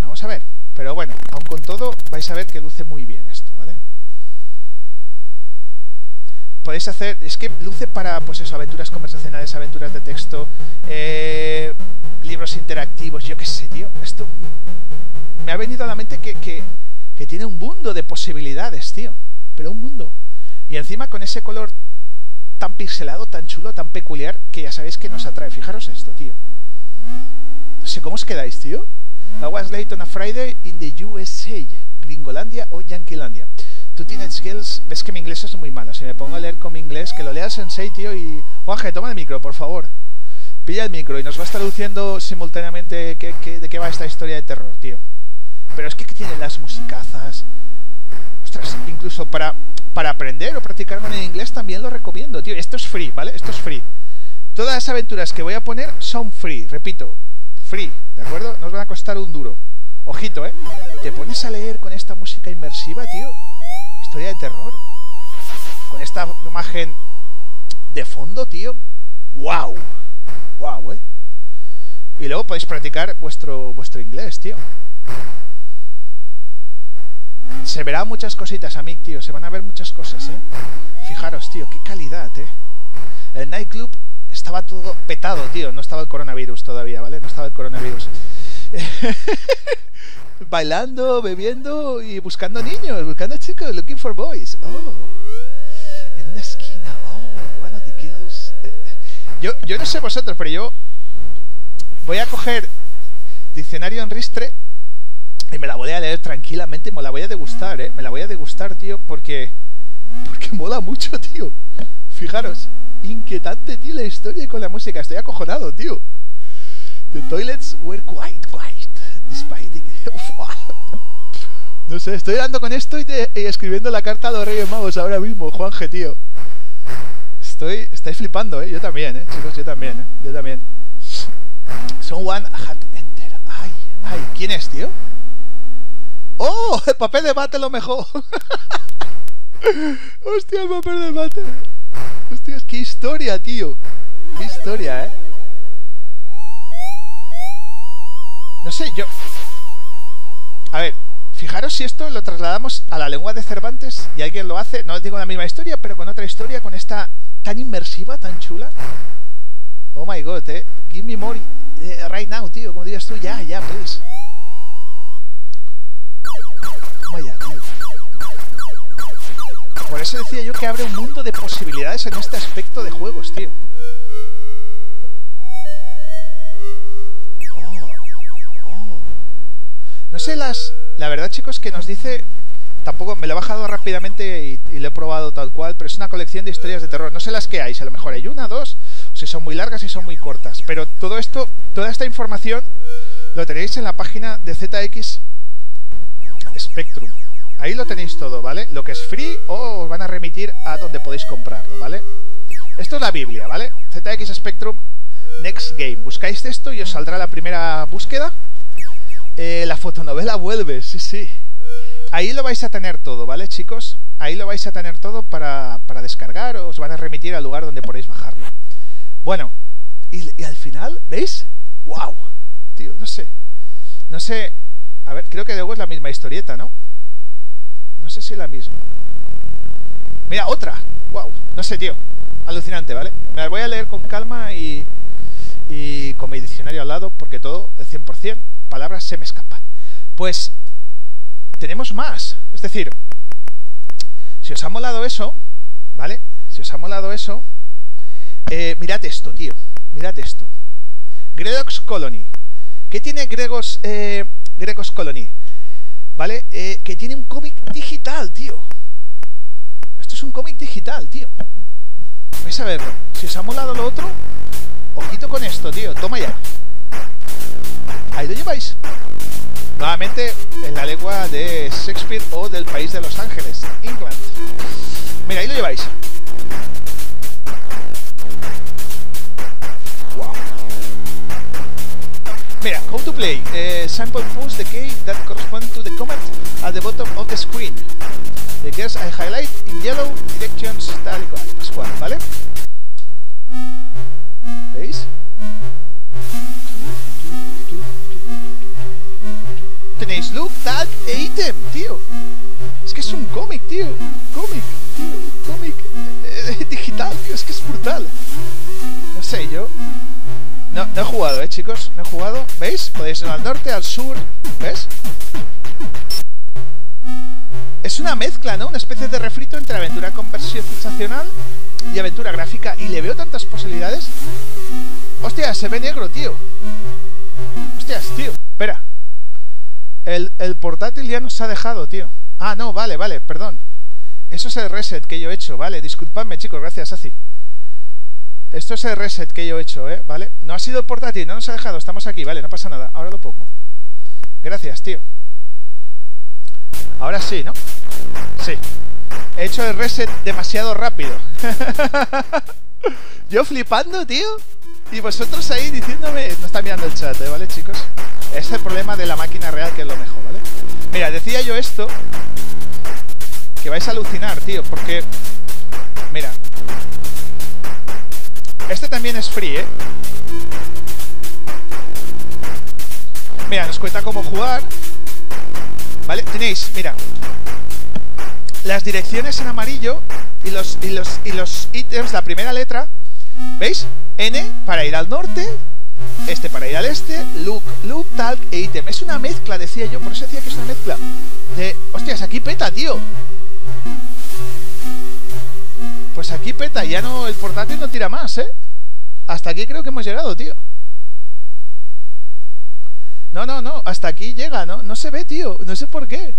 Vamos a ver. Pero bueno, aun con todo, vais a ver que luce muy bien esto, ¿vale? Podéis hacer, es que luce para, pues eso, aventuras conversacionales, aventuras de texto, eh, libros interactivos, yo qué sé, tío. Esto me ha venido a la mente que, que, que tiene un mundo de posibilidades, tío. Pero un mundo. Y encima con ese color tan pixelado, tan chulo, tan peculiar, que ya sabéis que nos atrae. Fijaros esto, tío. No sé, ¿cómo os quedáis, tío? I was late on a Friday in the USA, Gringolandia o Yanquilandia. Tú tienes skills, ves que mi inglés es muy malo. Si me pongo a leer con mi inglés, que lo leas en Sensei, tío, y... Juanje, toma el micro, por favor. Pilla el micro y nos vas traduciendo simultáneamente qué, de qué va esta historia de terror, tío. Pero es que tiene las musicazas. Ostras, incluso para para aprender o practicar en inglés también lo recomiendo, tío. Esto es free, ¿vale? Esto es free. Todas las aventuras que voy a poner son free, repito, free, ¿de acuerdo? No os van a costar un duro. Ojito, ¿eh? Te pones a leer con esta música inmersiva, tío. Historia de terror. Con esta imagen de fondo, tío. ¡Wow! ¡Wow, eh! Y luego podéis practicar vuestro, vuestro inglés, tío. Se verán muchas cositas, a mí, tío. Se van a ver muchas cosas, ¿eh? Fijaros, tío, qué calidad, ¿eh? El nightclub estaba todo petado, tío. No estaba el coronavirus todavía, ¿vale? No estaba el coronavirus. (laughs) Bailando, bebiendo y buscando niños, buscando chicos, looking for boys. Oh, en una esquina. Oh, one of the girls. Eh, yo, yo no sé vosotros, pero yo voy a coger diccionario en ristre y me la voy a leer tranquilamente, me la voy a degustar, ¿eh? Me la voy a degustar, tío, porque... Porque mola mucho, tío. Fijaros, inquietante, tío, la historia con la música. Estoy acojonado, tío. The toilets were quite quiet, despite the... (laughs) No sé, estoy dando con esto y, escribiendo la carta a los Reyes Magos ahora mismo, Juanje, tío. Estoy... Estáis flipando, ¿eh? Yo también, ¿eh? Chicos, yo también, ¿eh? Yo también. Someone had entered. Ay, ay, ¿quién es, tío? ¡Oh! El papel de bate lo mejor. (laughs) Hostia, el papel de bate. Hostia, qué historia, tío. Qué historia, ¿eh? No sé, yo... A ver, fijaros si esto lo trasladamos a la lengua de Cervantes y alguien lo hace, no digo la misma historia, pero con otra historia, con esta tan inmersiva, tan chula. Oh my god, eh. Give me more eh, right now, tío. Como digas tú, ya, ya, please. Vaya, tío. Por eso decía yo que abre un mundo de posibilidades en este aspecto de juegos, tío. No sé las... La verdad, chicos, que nos dice... Tampoco me lo he bajado rápidamente y, lo he probado tal cual, pero es una colección de historias de terror. No sé las que hay, a lo mejor hay una, dos, o si son muy largas y son muy cortas. Pero todo esto, toda esta información lo tenéis en la página de ZX Spectrum. Ahí lo tenéis todo, ¿vale? Lo que es free o os van a remitir a donde podéis comprarlo, ¿vale? Esto es la Biblia, ¿vale? ZX Spectrum Next Game. Buscáis esto y os saldrá la primera búsqueda. Eh, la fotonovela vuelve, sí, sí. Ahí lo vais a tener todo, ¿vale, chicos? Ahí lo vais a tener todo para, para descargar. Os van a remitir al lugar donde podéis bajarlo. Bueno, y, y al final, ¿veis? ¡Wow! Tío, no sé. No sé a ver, creo que luego es la misma historieta, ¿no? No sé si es la misma. Mira, otra. Wow. No sé, tío. Alucinante, ¿vale? Me la voy a leer con calma y, y con mi diccionario al lado porque todo, el 100%, palabras se me escapan. Pues tenemos más. Es decir, si os ha molado eso, ¿vale? Si os ha molado eso, eh, mirad esto, tío. Mirad esto. Gredox Colony. ¿Qué tiene Gregos eh, Grecos Colony, ¿vale? Eh, que tiene un cómic digital, tío. Esto es un cómic digital, tío. Vais a verlo. Si os ha molado lo otro, ojito con esto, tío. Toma ya. Ahí lo lleváis. Nuevamente en la lengua de Shakespeare o del país de Los Ángeles, England. Mira, ahí lo lleváis. Mira, how to play. Uh, sample pulls the key that correspond to the command at the bottom of the screen. The keys I highlight in yellow directions tal y cual, Pascual, ¿vale? ¿Veis? Tenéis look, tag e item, tío. Es que es un cómic, tío. Cómic, tío. Cómic eh, digital, tío. Es que es brutal. No sé, yo no, no he jugado, ¿eh, chicos? No he jugado. ¿Veis? Podéis ir al norte, al sur. ¿Ves? Es una mezcla, ¿no? Una especie de refrito entre aventura conversión sensacional y aventura gráfica. Y le veo tantas posibilidades. Hostia, se ve negro, tío. Hostias, tío. Espera. El, el portátil ya nos ha dejado, tío. Ah, no, vale, vale, perdón. Eso es el reset que yo he hecho, vale. Disculpadme, chicos. Gracias, Azi. Esto es el reset que yo he hecho, ¿eh? ¿Vale? No ha sido el portátil, no nos ha dejado, estamos aquí, vale, no pasa nada. Ahora lo pongo. Gracias, tío. Ahora sí, ¿no? Sí. He hecho el reset demasiado rápido. (laughs) yo flipando, tío. Y vosotros ahí diciéndome... No está mirando el chat, ¿eh? ¿vale, chicos? Es el problema de la máquina real que es lo mejor, ¿vale? Mira, decía yo esto... Que vais a alucinar, tío, porque... Mira, este también es free, ¿eh? Mira, nos cuenta cómo jugar. ¿Vale? Tenéis, mira, las direcciones en amarillo y los, y los, y los ítems, la primera letra, ¿veis? N para ir al norte, este para ir al este, look, look, talk e ítem. Es una mezcla, decía yo, por eso decía que es una mezcla de... Hostias, aquí peta, tío. Pues aquí peta, ya no, el portátil no tira más, ¿eh? Hasta aquí creo que hemos llegado, tío. No, no, no, hasta aquí llega, ¿no? No se ve, tío, no sé por qué.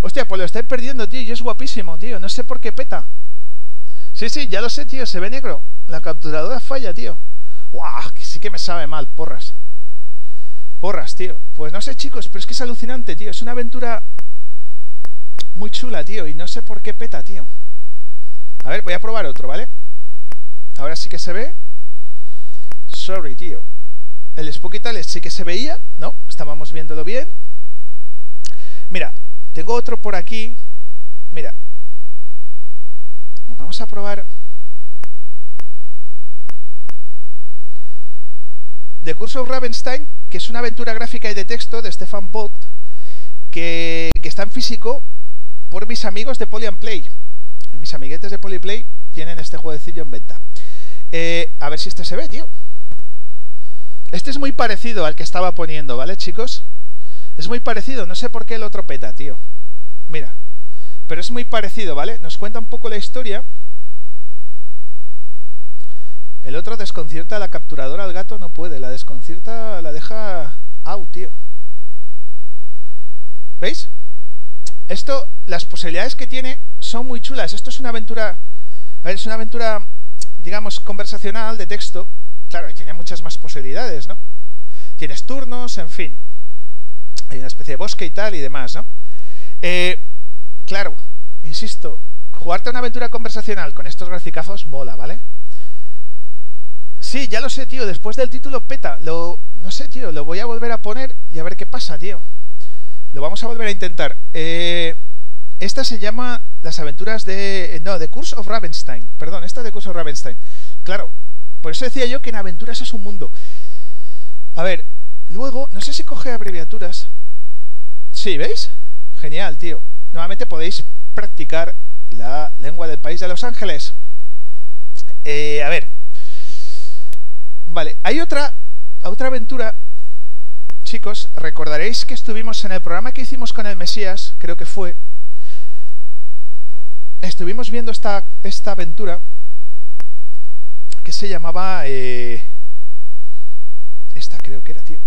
Hostia, pues lo estáis perdiendo, tío, y es guapísimo, tío, no sé por qué peta. Sí, sí, ya lo sé, tío, se ve negro. La capturadora falla, tío. ¡Guau! Que sí que me sabe mal, porras. Porras, tío. Pues no sé, chicos, pero es que es alucinante, tío. Es una aventura muy chula, tío, y no sé por qué peta, tío. A ver, voy a probar otro, ¿vale? Ahora sí que se ve. Sorry, tío. El Spooky Tales sí que se veía, ¿no? Estábamos viéndolo bien. Mira, tengo otro por aquí. Mira. Vamos a probar... The Curse of Ravenstein, que es una aventura gráfica y de texto de Stefan Vogt, que, está en físico por mis amigos de Poly Play. Mis amiguetes de Polyplay tienen este jueguecillo en venta. Eh, a ver si este se ve, tío. Este es muy parecido al que estaba poniendo, ¿vale, chicos? Es muy parecido, no sé por qué el otro peta, tío. Mira. Pero es muy parecido, ¿vale? Nos cuenta un poco la historia. El otro desconcierta a la capturadora, al gato no puede. La desconcierta, la deja out, tío. ¿Veis? Esto, las posibilidades que tiene son muy chulas. Esto es una aventura... A ver, es una aventura, digamos, conversacional, de texto. Claro, y tiene muchas más posibilidades, ¿no? Tienes turnos, en fin. Hay una especie de bosque y tal y demás, ¿no? Eh, claro, insisto, jugarte una aventura conversacional con estos graficazos mola, ¿vale? Sí, ya lo sé, tío. Después del título peta. Lo, no sé, tío. Lo voy a volver a poner y a ver qué pasa, tío. Lo vamos a volver a intentar. Eh, esta se llama Las aventuras de... No, The Curse of Ravenstein. Perdón, esta es The Curse of Ravenstein. Claro, por eso decía yo que en aventuras es un mundo. A ver, luego, no sé si coge abreviaturas. Sí, ¿veis? Genial, tío. Nuevamente podéis practicar la lengua del país de Los Ángeles. Eh, a ver, Vale, hay otra, otra aventura. Chicos, recordaréis que estuvimos en el programa que hicimos con el Mesías, creo que fue. Estuvimos viendo esta, esta aventura que se llamaba... Eh, esta creo que era, tío.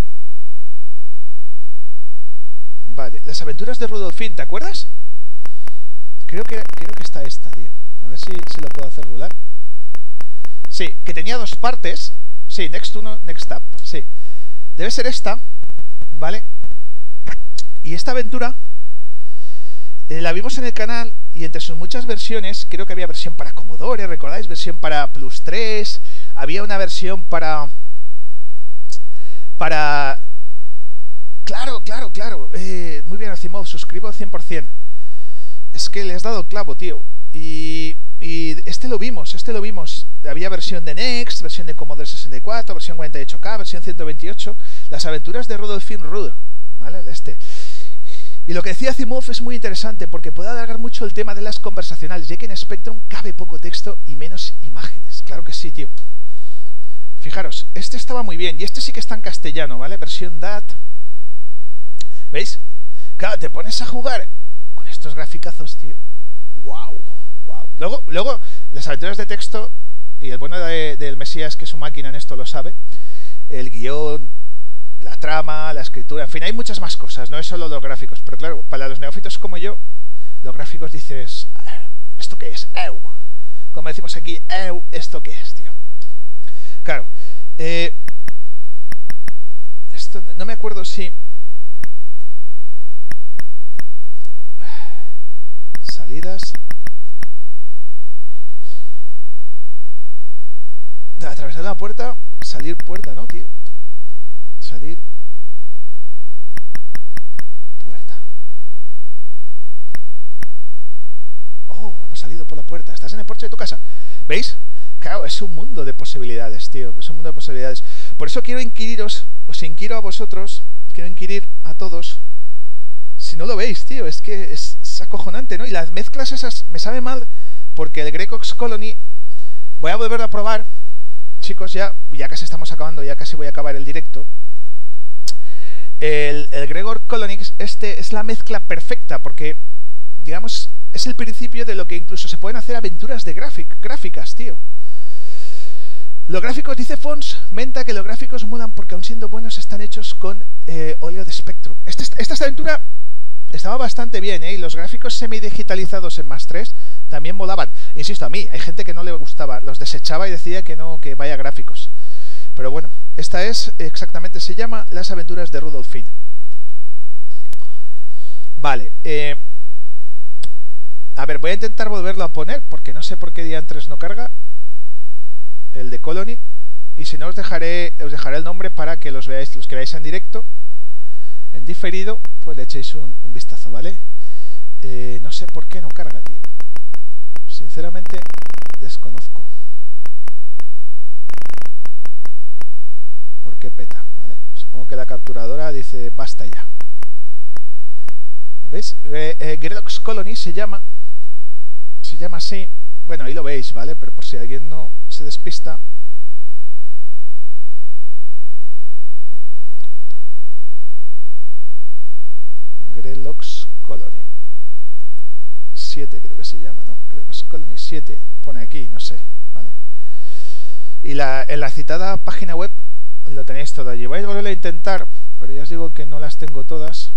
Vale, las aventuras de Rudolfín, ¿te acuerdas? Creo que, creo que está esta, tío. A ver si, si lo puedo hacer rular. Sí, que tenía dos partes. Sí, next 1, next up. Sí. Debe ser esta, ¿vale? Y esta aventura eh, la vimos en el canal y entre sus muchas versiones, creo que había versión para Commodore, ¿recordáis? Versión para Plus 3, había una versión para... Para... Claro, claro, claro. Eh, muy bien, Asimov, suscribo 100%. Es que le has dado clavo, tío. Y, y este lo vimos, este lo vimos había versión de Next, versión de Commodore 64, versión 48K, versión 128, las aventuras de Rudolfin Rudo, ¿vale? Este. Y lo que decía Asimov es muy interesante porque puede alargar mucho el tema de las conversacionales, ya que en Spectrum cabe poco texto y menos imágenes. Claro que sí, tío. Fijaros, este estaba muy bien y este sí que está en castellano, ¿vale? Versión DAT. ¿Veis? Claro, te pones a jugar estos graficazos, tío. ¡Wow! ¡Wow! Luego, luego las aventuras de texto y el bueno del Mesías que su máquina en esto lo sabe, el guion, la trama, la escritura, en fin, hay muchas más cosas, no es solo los gráficos, pero claro, para los neófitos como yo, los gráficos dices, ¿esto qué es? ¡Ew! Como decimos aquí, ¡Ew! ¿Esto qué es, tío? Claro, eh, esto no me acuerdo si... Salidas... atravesar la puerta, salir puerta, ¿no, tío? Salir puerta. Oh, hemos salido por la puerta. Estás en el porche de tu casa. ¿Veis? Claro, es un mundo de posibilidades, tío. Es un mundo de posibilidades. Por eso quiero inquiriros, os inquiro a vosotros, quiero inquirir a todos, si no lo veis, tío, es que es, acojonante, ¿no? Y las mezclas esas me sabe mal porque el Grecox Colony, voy a volverlo a probar, chicos, ya, ya casi estamos acabando, ya casi voy a acabar el directo. El, el Gregor Colonix, este es la mezcla perfecta porque, digamos, es el principio de lo que incluso se pueden hacer aventuras de gráficas, tío. Los gráficos, dice Fons, menta que los gráficos molan porque aun siendo buenos están hechos con eh, óleo de Spectrum. Este, esta, aventura estaba bastante bien, ¿eh? Y los gráficos semi-digitalizados en más 3 también molaban. Insisto, a mí, hay gente que no le gustaba, los desechaba y decía que no, que vaya gráficos. Pero bueno, esta es exactamente, se llama Las aventuras de Rudolf Finn. Vale, eh, a ver, voy a intentar volverlo a poner, porque no sé por qué día antes no carga el de Colony. Y si no, os dejaré, os dejaré el nombre para que los veáis, los que veáis en directo, en diferido, pues le echéis un, vistazo, ¿vale? Eh, no sé por qué no carga, tío. Sinceramente, desconozco. ¿Por qué peta? ¿Vale? Supongo que la capturadora dice basta ya. ¿Veis? Eh, eh Colony se llama. Se llama así. Bueno, ahí lo veis, ¿vale? Pero por si alguien no se despista, Grelox Colony 7 creo que se llama, ¿no? Grelox Colony 7 pone aquí, no sé, ¿vale? Y la, en la citada página web lo tenéis todo allí. Voy a volver a intentar, pero ya os digo que no las tengo todas.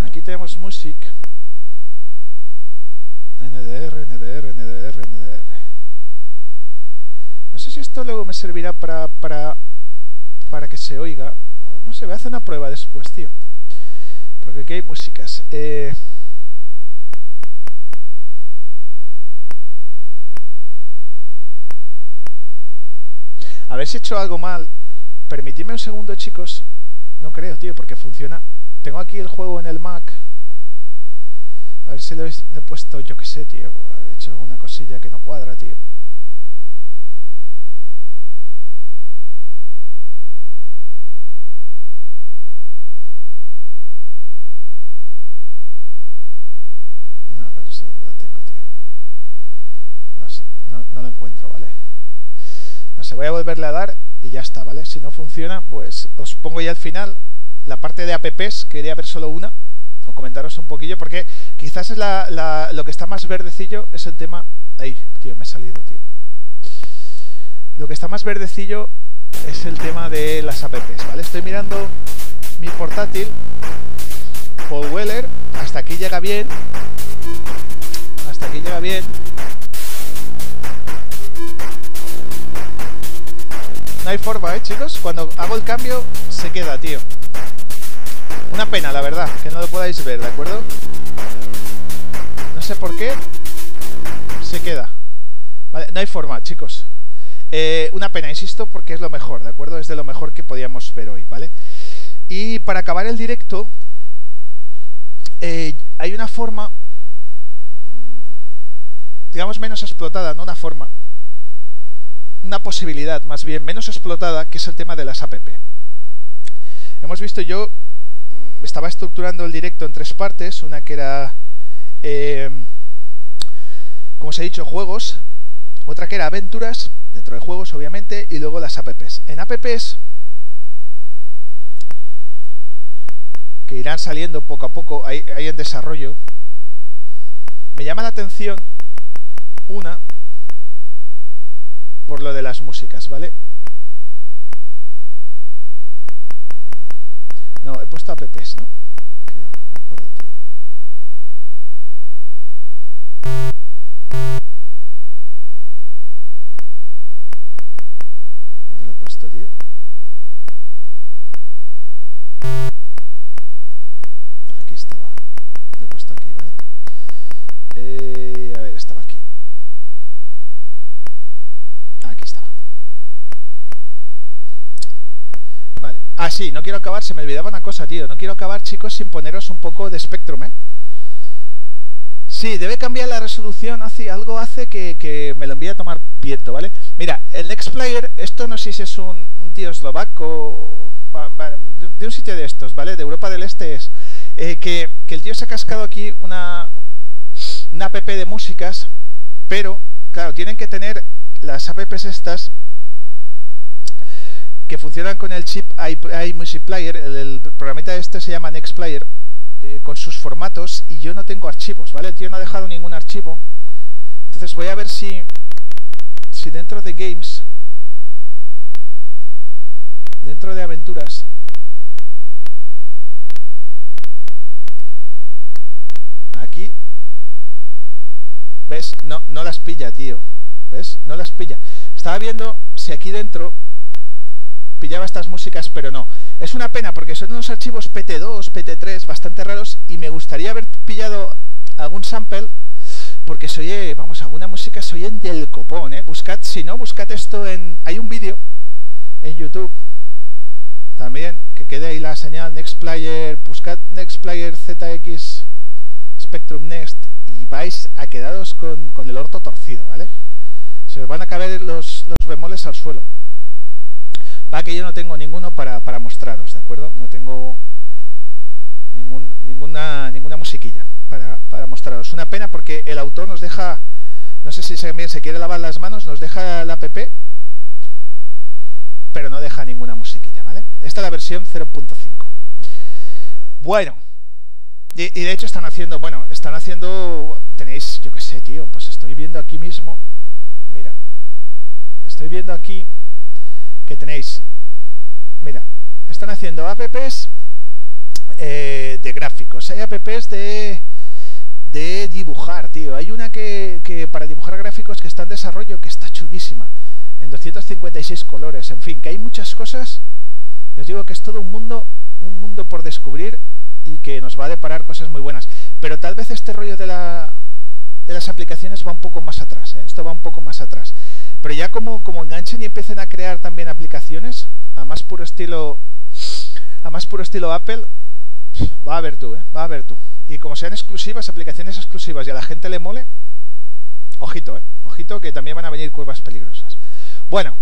Aquí tenemos Music, NDR, NDR, NDR, NDR. No sé si esto luego me servirá para, para, para que se oiga. No sé, voy a hacer una prueba después, tío. Porque aquí hay músicas. Eh, a ver si he hecho algo mal. Permitidme un segundo, chicos. No creo, tío, porque funciona. Tengo aquí el juego en el Mac. A ver si le he, puesto, yo que sé, tío. He hecho alguna cosilla que no cuadra, tío. No, pero no sé dónde la tengo, tío. No sé, no, no lo encuentro, ¿vale? No sé, voy a volverle a dar y ya está, ¿vale? Si no funciona, pues os pongo ya al final la parte de apps, quería ver solo una o comentaros un poquillo, porque quizás es la, lo que está más verdecillo es el tema... Ay, tío, me he salido, tío. Lo que está más verdecillo es el tema de las apps, ¿vale? Estoy mirando mi portátil, Paul Weller, hasta aquí llega bien, hasta aquí llega bien. No hay forma, ¿eh, chicos? Cuando hago el cambio, se queda, tío. Una pena, la verdad, que no lo podáis ver, ¿de acuerdo? No sé por qué se queda. Vale, no hay forma, chicos. Eh, una pena, insisto, porque es lo mejor, ¿de acuerdo? Es de lo mejor que podíamos ver hoy, ¿vale? Y para acabar el directo, eh, hay una forma, digamos, menos explotada, no una forma, una posibilidad más bien menos explotada, que es el tema de las app. Hemos visto yo estaba estructurando el directo en tres partes, una que era, eh, como os he dicho, juegos, otra que era aventuras, dentro de juegos obviamente, y luego las apps. En apps, que irán saliendo poco a poco, hay, hay en desarrollo, me llama la atención una por lo de las músicas, ¿vale? No, he puesto apps, ¿no? Creo, me acuerdo, tío. ¿Dónde lo he puesto, tío? Aquí estaba. Lo he puesto aquí, ¿vale? Eh, a ver, estaba aquí. Aquí estaba. Vale. Ah, sí, no quiero acabar, se me olvidaba una cosa, tío. No quiero acabar, chicos, sin poneros un poco de Spectrum, ¿eh? Sí, debe cambiar la resolución, hace, algo hace que, me lo envíe a tomar viento, ¿vale? Mira, el Next Player, esto no sé si es un, tío eslovaco de un sitio de estos, ¿vale? De Europa del Este es eh, que, el tío se ha cascado aquí una, una app de músicas, pero, claro, tienen que tener las apps estas que funcionan con el chip iMusic Player, el, programita este se llama Nextplayer, eh, con sus formatos y yo no tengo archivos, ¿vale? El tío no ha dejado ningún archivo. Entonces voy a ver si, si dentro de Games, dentro de aventuras, aquí, ¿ves? No, no las pilla, tío. ¿Ves? No las pilla. Estaba viendo si aquí dentro pillaba estas músicas, pero no. Es una pena porque son unos archivos PT2, PT3 bastante raros y me gustaría haber pillado algún sample porque se oye, vamos, alguna música se oye del copón, ¿eh? Buscad, si no, buscad esto en... Hay un vídeo en YouTube también, que quede ahí la señal Nextplayer, buscad Nextplayer ZX Spectrum Next y vais a quedaros con, con el orto torcido, ¿vale? Se os van a caer los, los bemoles al suelo. Va que yo no tengo ninguno para, para mostraros, ¿de acuerdo? No tengo ningún, ninguna, ninguna musiquilla para, para mostraros. Una pena porque el autor nos deja, no sé si también se quiere lavar las manos, nos deja la app, pero no deja ninguna musiquilla, ¿vale? Esta es la versión 0.5. Bueno, y, y, de hecho están haciendo, bueno, están haciendo, tenéis, yo qué sé, tío, pues estoy viendo aquí mismo, mira, estoy viendo aquí que tenéis, mira, están haciendo apps eh, de gráficos, hay apps de, de dibujar, tío. Hay una que, que para dibujar gráficos que está en desarrollo, que está chulísima, en 256 colores, en fin, que hay muchas cosas. Os digo que es todo un mundo, un mundo por descubrir y que nos va a deparar cosas muy buenas. Pero tal vez este rollo de, la, de las aplicaciones va un poco más atrás, ¿eh? esto va un poco más atrás. Pero ya como, como enganchen y empiecen a crear también aplicaciones, a más puro estilo, a más puro estilo Apple, va a ver tú, ¿eh? va a ver tú. Y como sean exclusivas, aplicaciones exclusivas y a la gente le mole, ojito, ¿eh? ojito que también van a venir curvas peligrosas. Bueno,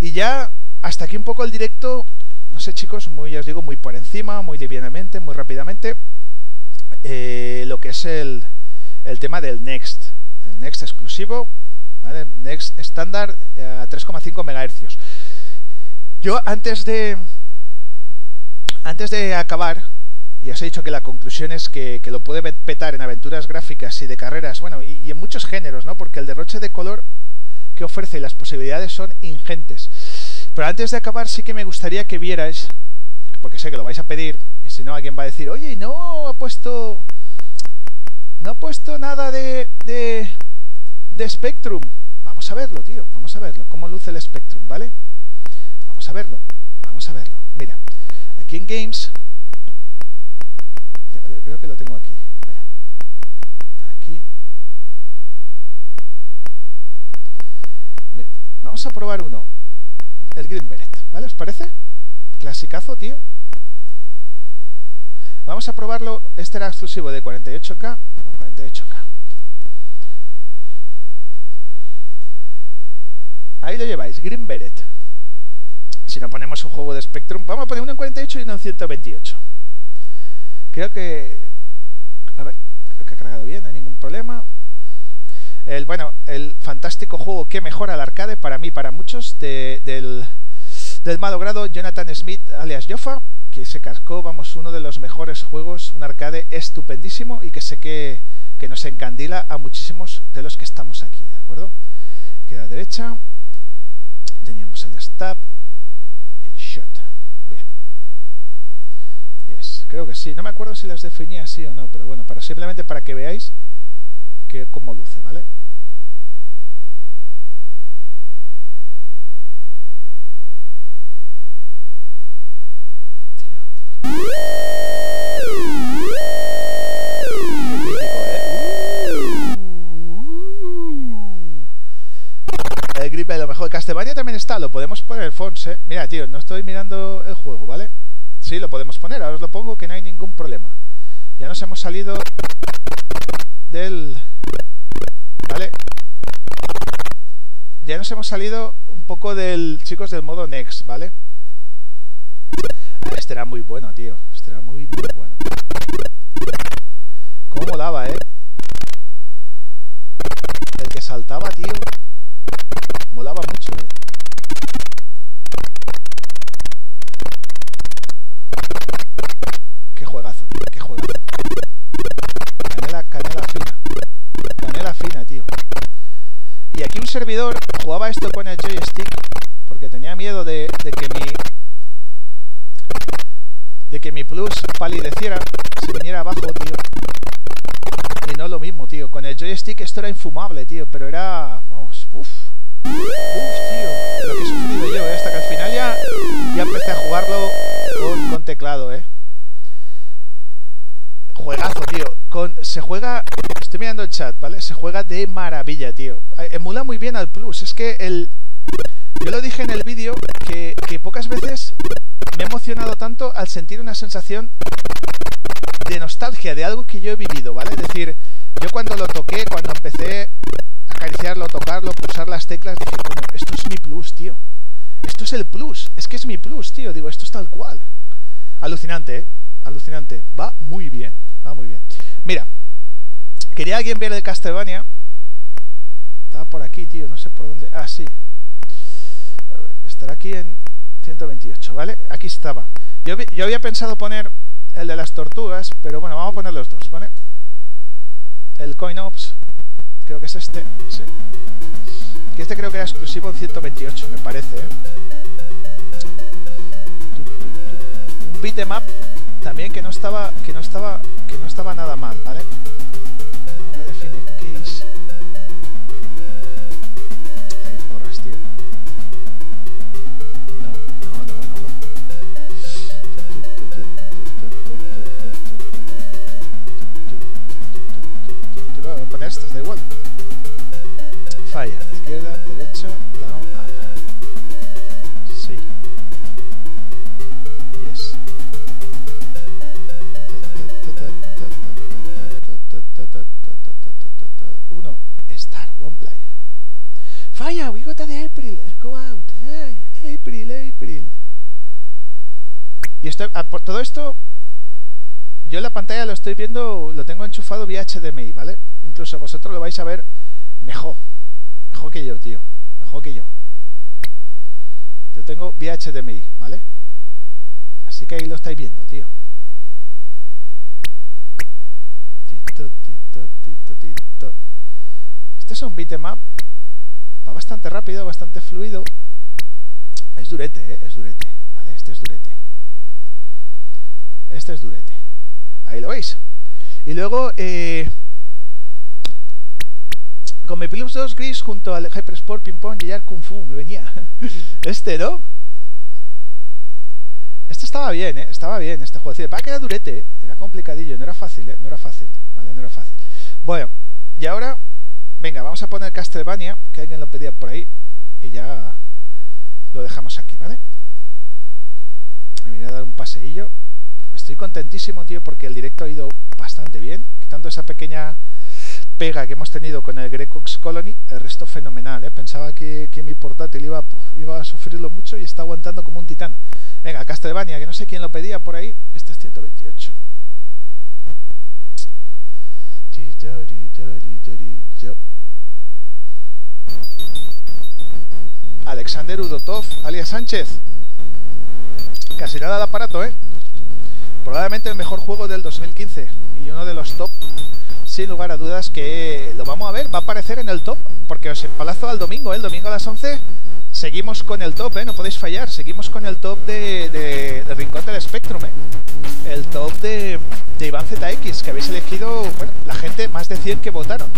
y ya hasta aquí un poco el directo, no sé chicos, muy, ya os digo, muy por encima, muy livianamente, muy rápidamente, eh, lo que es el, el tema del Next, el Next exclusivo, ¿vale? Next estándar eh, a 3,5 MHz. Yo antes de antes de acabar, ya os he dicho que la conclusión es que, lo puede petar en aventuras gráficas y de carreras, bueno, y, en muchos géneros, ¿no? Porque el derroche de color que ofrece y las posibilidades son ingentes. Pero antes de acabar sí que me gustaría que vierais, porque sé que lo vais a pedir, y si no alguien va a decir, oye, no ha puesto, no ha puesto nada de, de Spectrum. Vamos a verlo, tío, vamos a verlo, cómo luce el Spectrum, ¿vale? Vamos a verlo, vamos a verlo. Mira, aquí en Games, creo que lo tengo aquí, espera, aquí. Mira, vamos a probar uno, el Green Beret, ¿vale? ¿Os parece? Clasicazo, tío. Vamos a probarlo, este era exclusivo de 48K con 48K. Ahí lo lleváis, Green Beret. Si no ponemos un juego de Spectrum, vamos a poner uno en 48 y uno en 128. Creo que... A ver, creo que ha cargado bien, no hay ningún problema. El, bueno, el fantástico juego que mejora el arcade para mí, para muchos, del, del malogrado Jonathan Smith, alias Joffa, que se cascó, vamos, uno de los mejores juegos, un arcade estupendísimo y que sé que, que nos encandila a muchísimos de los que estamos aquí, ¿de acuerdo? Aquí a derecha teníamos el stab y el shot. Bien. Yes, creo que sí. No me acuerdo si las definía así o no, pero bueno, para simplemente para que veáis que cómo luce, ¿vale? Tío. El grip lo mejor. Castlevania también está, lo podemos poner, Fons, ¿eh? Mira, tío, no estoy mirando el juego, ¿vale? Sí, lo podemos poner, ahora os lo pongo que no hay ningún problema. Ya nos hemos salido del... ¿Vale? Ya nos hemos salido un poco del, chicos, del modo Next, ¿vale? Ah, este era muy bueno, tío. Este era muy, muy bueno. ¿Cómo molaba, eh? El que saltaba, tío. Molaba mucho, eh. Qué juegazo, tío. Qué juegazo. Canela, canela fina. Canela fina, tío. Y aquí un servidor jugaba esto con el joystick porque tenía miedo de, que mi de que mi plus palideciera, se viniera abajo, tío. Y no lo mismo, tío. Con el joystick esto era infumable, tío. Pero era... Vamos, uff. Uff, tío. Lo que he sufrido yo, ¿eh? Hasta que al final ya, ya empecé a jugarlo con, con teclado, ¿eh? Juegazo, tío. Con, se juega... Estoy mirando el chat, ¿vale? Se juega de maravilla, tío. Eh, emula muy bien al Plus. Es que el... Yo lo dije en el vídeo que, pocas veces me he emocionado tanto al sentir una sensación de nostalgia, de algo que yo he vivido, ¿vale? Es decir, yo cuando lo toqué, cuando empecé a acariciarlo, tocarlo, pulsar las teclas, dije, coño, esto es mi plus, tío. Esto es el plus, es que es mi plus, tío. Digo, esto es tal cual. Alucinante, ¿eh? Alucinante. Va muy bien, va muy bien. Mira, quería alguien ver el Castlevania. Estaba por aquí, tío, no sé por dónde. Ah, sí. Estará aquí en 128, ¿vale? Aquí estaba. Yo, yo había pensado poner el de las tortugas, pero bueno, vamos a poner los dos, ¿vale? El CoinOps, creo que es este, sí. Que este creo que era exclusivo en 128, me parece, ¿eh? Un beatmap también que no estaba que no estaba que no estaba nada mal, ¿vale? Ahora define case. Voy a poner estas, da igual. Falla, izquierda, derecha, down, up. Sí. Yes. Uno, Star, one player. Falla, we got the April, go out. April, April. Y esto, ah, por todo esto, yo en la pantalla lo estoy viendo, lo tengo enchufado vía HDMI, ¿vale? Incluso vosotros lo vais a ver mejor. Mejor que yo, tío. Mejor que yo. Yo tengo vía HDMI, ¿vale? Así que ahí lo estáis viendo, tío. Tito, tito, tito, tito. Este es un beatmap. Va bastante rápido, bastante fluido. Es durete, ¿eh? Es durete. ¿Vale? Este es durete. Este es durete. Ahí lo veis. Y luego, eh, con mi Plus 2 Gris junto al Hypersport Ping Pong y Kung Fu, me venía. (laughs) Este, ¿no? Este estaba bien, ¿eh? Estaba bien este juego. Para que era durete, era complicadillo, no era fácil, ¿eh? No era fácil, ¿vale? No era fácil. Bueno, y ahora, venga, vamos a poner Castlevania, que alguien lo pedía por ahí, y ya lo dejamos aquí, ¿vale? Me voy a dar un paseillo. Estoy contentísimo, tío, porque el directo ha ido bastante bien, quitando esa pequeña pega que hemos tenido con el Grecox Colony, el resto fenomenal, ¿eh? Pensaba que, mi portátil iba, iba a sufrirlo mucho y está aguantando como un titán. Venga, Castlevania, que no sé quién lo pedía por ahí. Este es 128. Alexander Udotov, alias Sánchez. Casi nada de aparato, ¿eh? Probablemente el mejor juego del 2015 y uno de los top, sin lugar a dudas, que lo vamos a ver, va a aparecer en el top, porque os empalazo al domingo, ¿eh? el domingo a las 11 seguimos con el top, ¿eh? no podéis fallar, seguimos con el top de, de, de del Spectrum, ¿eh? el top de, de Iván ZX, que habéis elegido, bueno, la gente, más de 100 que votaron.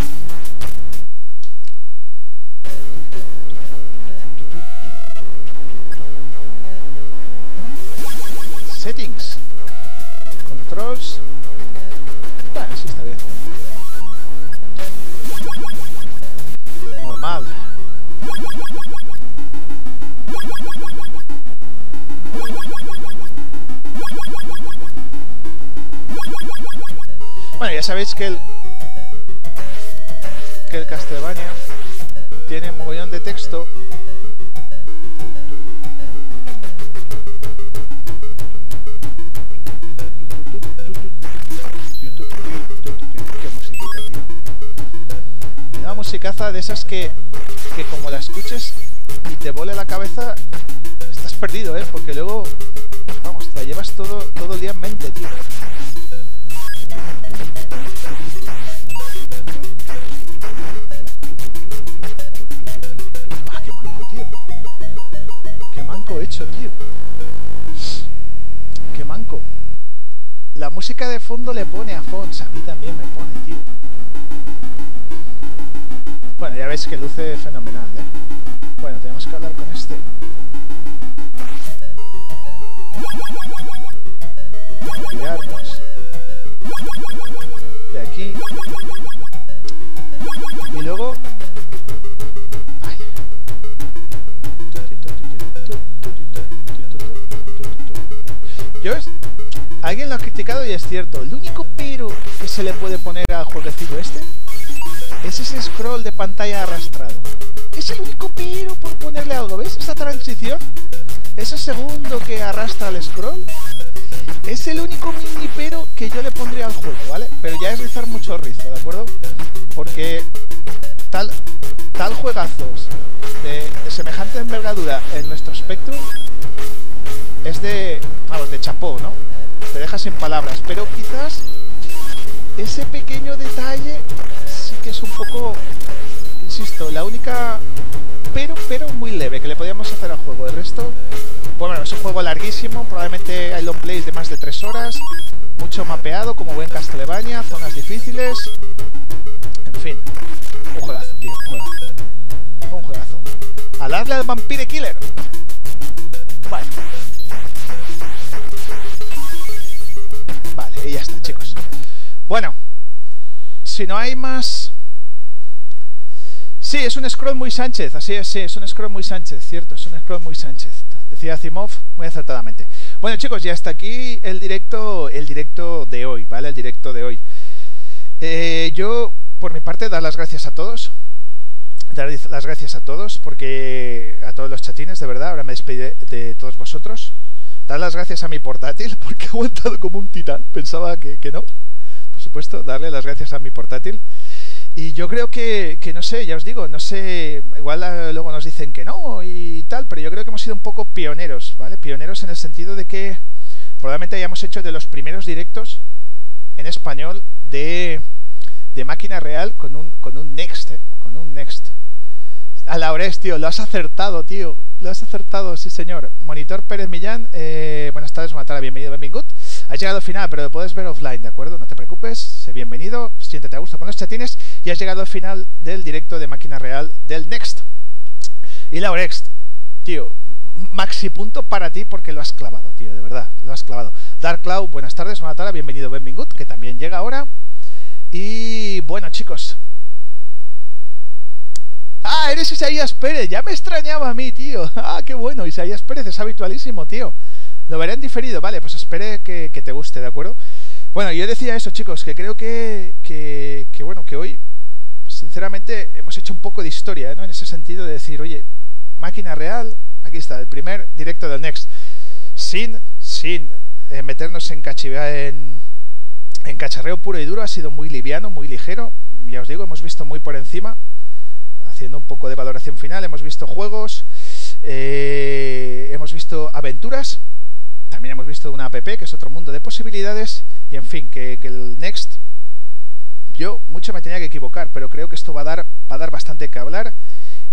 Settings. Controls. Bueno, sí está bien. Normal. Bueno, ya sabéis que el que el Castlevania tiene un mogollón de texto musicaza de esas que, que como la escuches y te vole la cabeza, estás perdido, ¿eh? Porque luego, vamos, la llevas todo, todo el día en mente, tío. Ah, qué manco, tío. Qué manco hecho, tío. Qué manco. La música de fondo le pone a Fons, a mí también me pone, tío. Bueno, ya veis que luce fenomenal, ¿eh? Bueno, tenemos que hablar con este. Olvidarnos de aquí. Y luego... Ay. Yo. Alguien lo ha criticado y es cierto. El único pero que se le puede poner al jueguecillo este es ese scroll de pantalla arrastrado. Es el único pero por ponerle algo. ¿Ves esa transición? Ese segundo que arrastra el scroll. Es el único mini pero que yo le pondría al juego, ¿vale? Pero ya es rizar mucho rizo, ¿de acuerdo? Porque tal, tal juegazos de, semejante envergadura en nuestro Spectrum es de, vamos, de chapó, ¿no? Te deja sin palabras, pero quizás ese pequeño detalle que es un poco, insisto, la única, pero, pero muy leve que le podíamos hacer al juego. El resto, bueno, es un juego larguísimo, probablemente hay long plays de más de 3 horas, mucho mapeado, como buen Castlevania, zonas difíciles, en fin, un juegazo, tío, un juegazo. Un juegazo. Al Vampire Killer. Vale. Vale, y ya está, chicos. Bueno, si no hay más... Sí, es un scroll muy Sánchez, así es, sí, es un scroll muy Sánchez, cierto, es un scroll muy Sánchez, decía Zimov muy acertadamente. Bueno chicos, ya está aquí el directo, el directo de hoy, ¿vale? El directo de hoy. Eh, yo, por mi parte, dar las gracias a todos, dar las gracias a todos, porque a todos los chatines, de verdad, ahora me despediré de todos vosotros. Dar las gracias a mi portátil, (laughs) porque ha aguantado como un titán, pensaba que, que no, por supuesto, darle las gracias a mi portátil. Y yo creo que, que, no sé, ya os digo, no sé, igual luego nos dicen que no y tal, pero yo creo que hemos sido un poco pioneros, ¿vale? Pioneros en el sentido de que probablemente hayamos hecho de los primeros directos en español de, de máquina real con un, con un Next, ¿eh? Con un Next. A Laures, tío, lo has acertado, tío. Lo has acertado, sí señor. Monitor Pérez Millán, eh, buenas tardes, Matara, bienvenido, bienvenido. Has llegado al final, pero lo puedes ver offline, ¿de acuerdo? No te preocupes, sé bienvenido, siéntete a gusto con los chatines y has llegado al final del directo de máquina real del Next. Y Laurex, tío, maxi punto para ti porque lo has clavado, tío, de verdad, lo has clavado. Dark Cloud, buenas tardes, Matara, bienvenido, bienvenido, que también llega ahora. Y bueno, chicos, Ah, eres Isaías Pérez, ya me extrañaba a mí, tío. (laughs) Ah, qué bueno, Isaías Pérez es habitualísimo, tío. Lo veré en diferido, vale, pues espere que, te guste, ¿de acuerdo? Bueno, yo decía eso, chicos, que creo que, que, que bueno, que hoy, sinceramente, hemos hecho un poco de historia, ¿no? En ese sentido de decir, oye, máquina real, aquí está, el primer directo del Next, sin, sin eh, meternos en, en, en cacharreo puro y duro, ha sido muy liviano, muy ligero, ya os digo, hemos visto muy por encima, haciendo un poco de valoración final, hemos visto juegos, eh, hemos visto aventuras, también hemos visto una app que es otro mundo de posibilidades y en fin, que, el Next, yo mucho me tenía que equivocar, pero creo que esto va a dar, va a dar bastante que hablar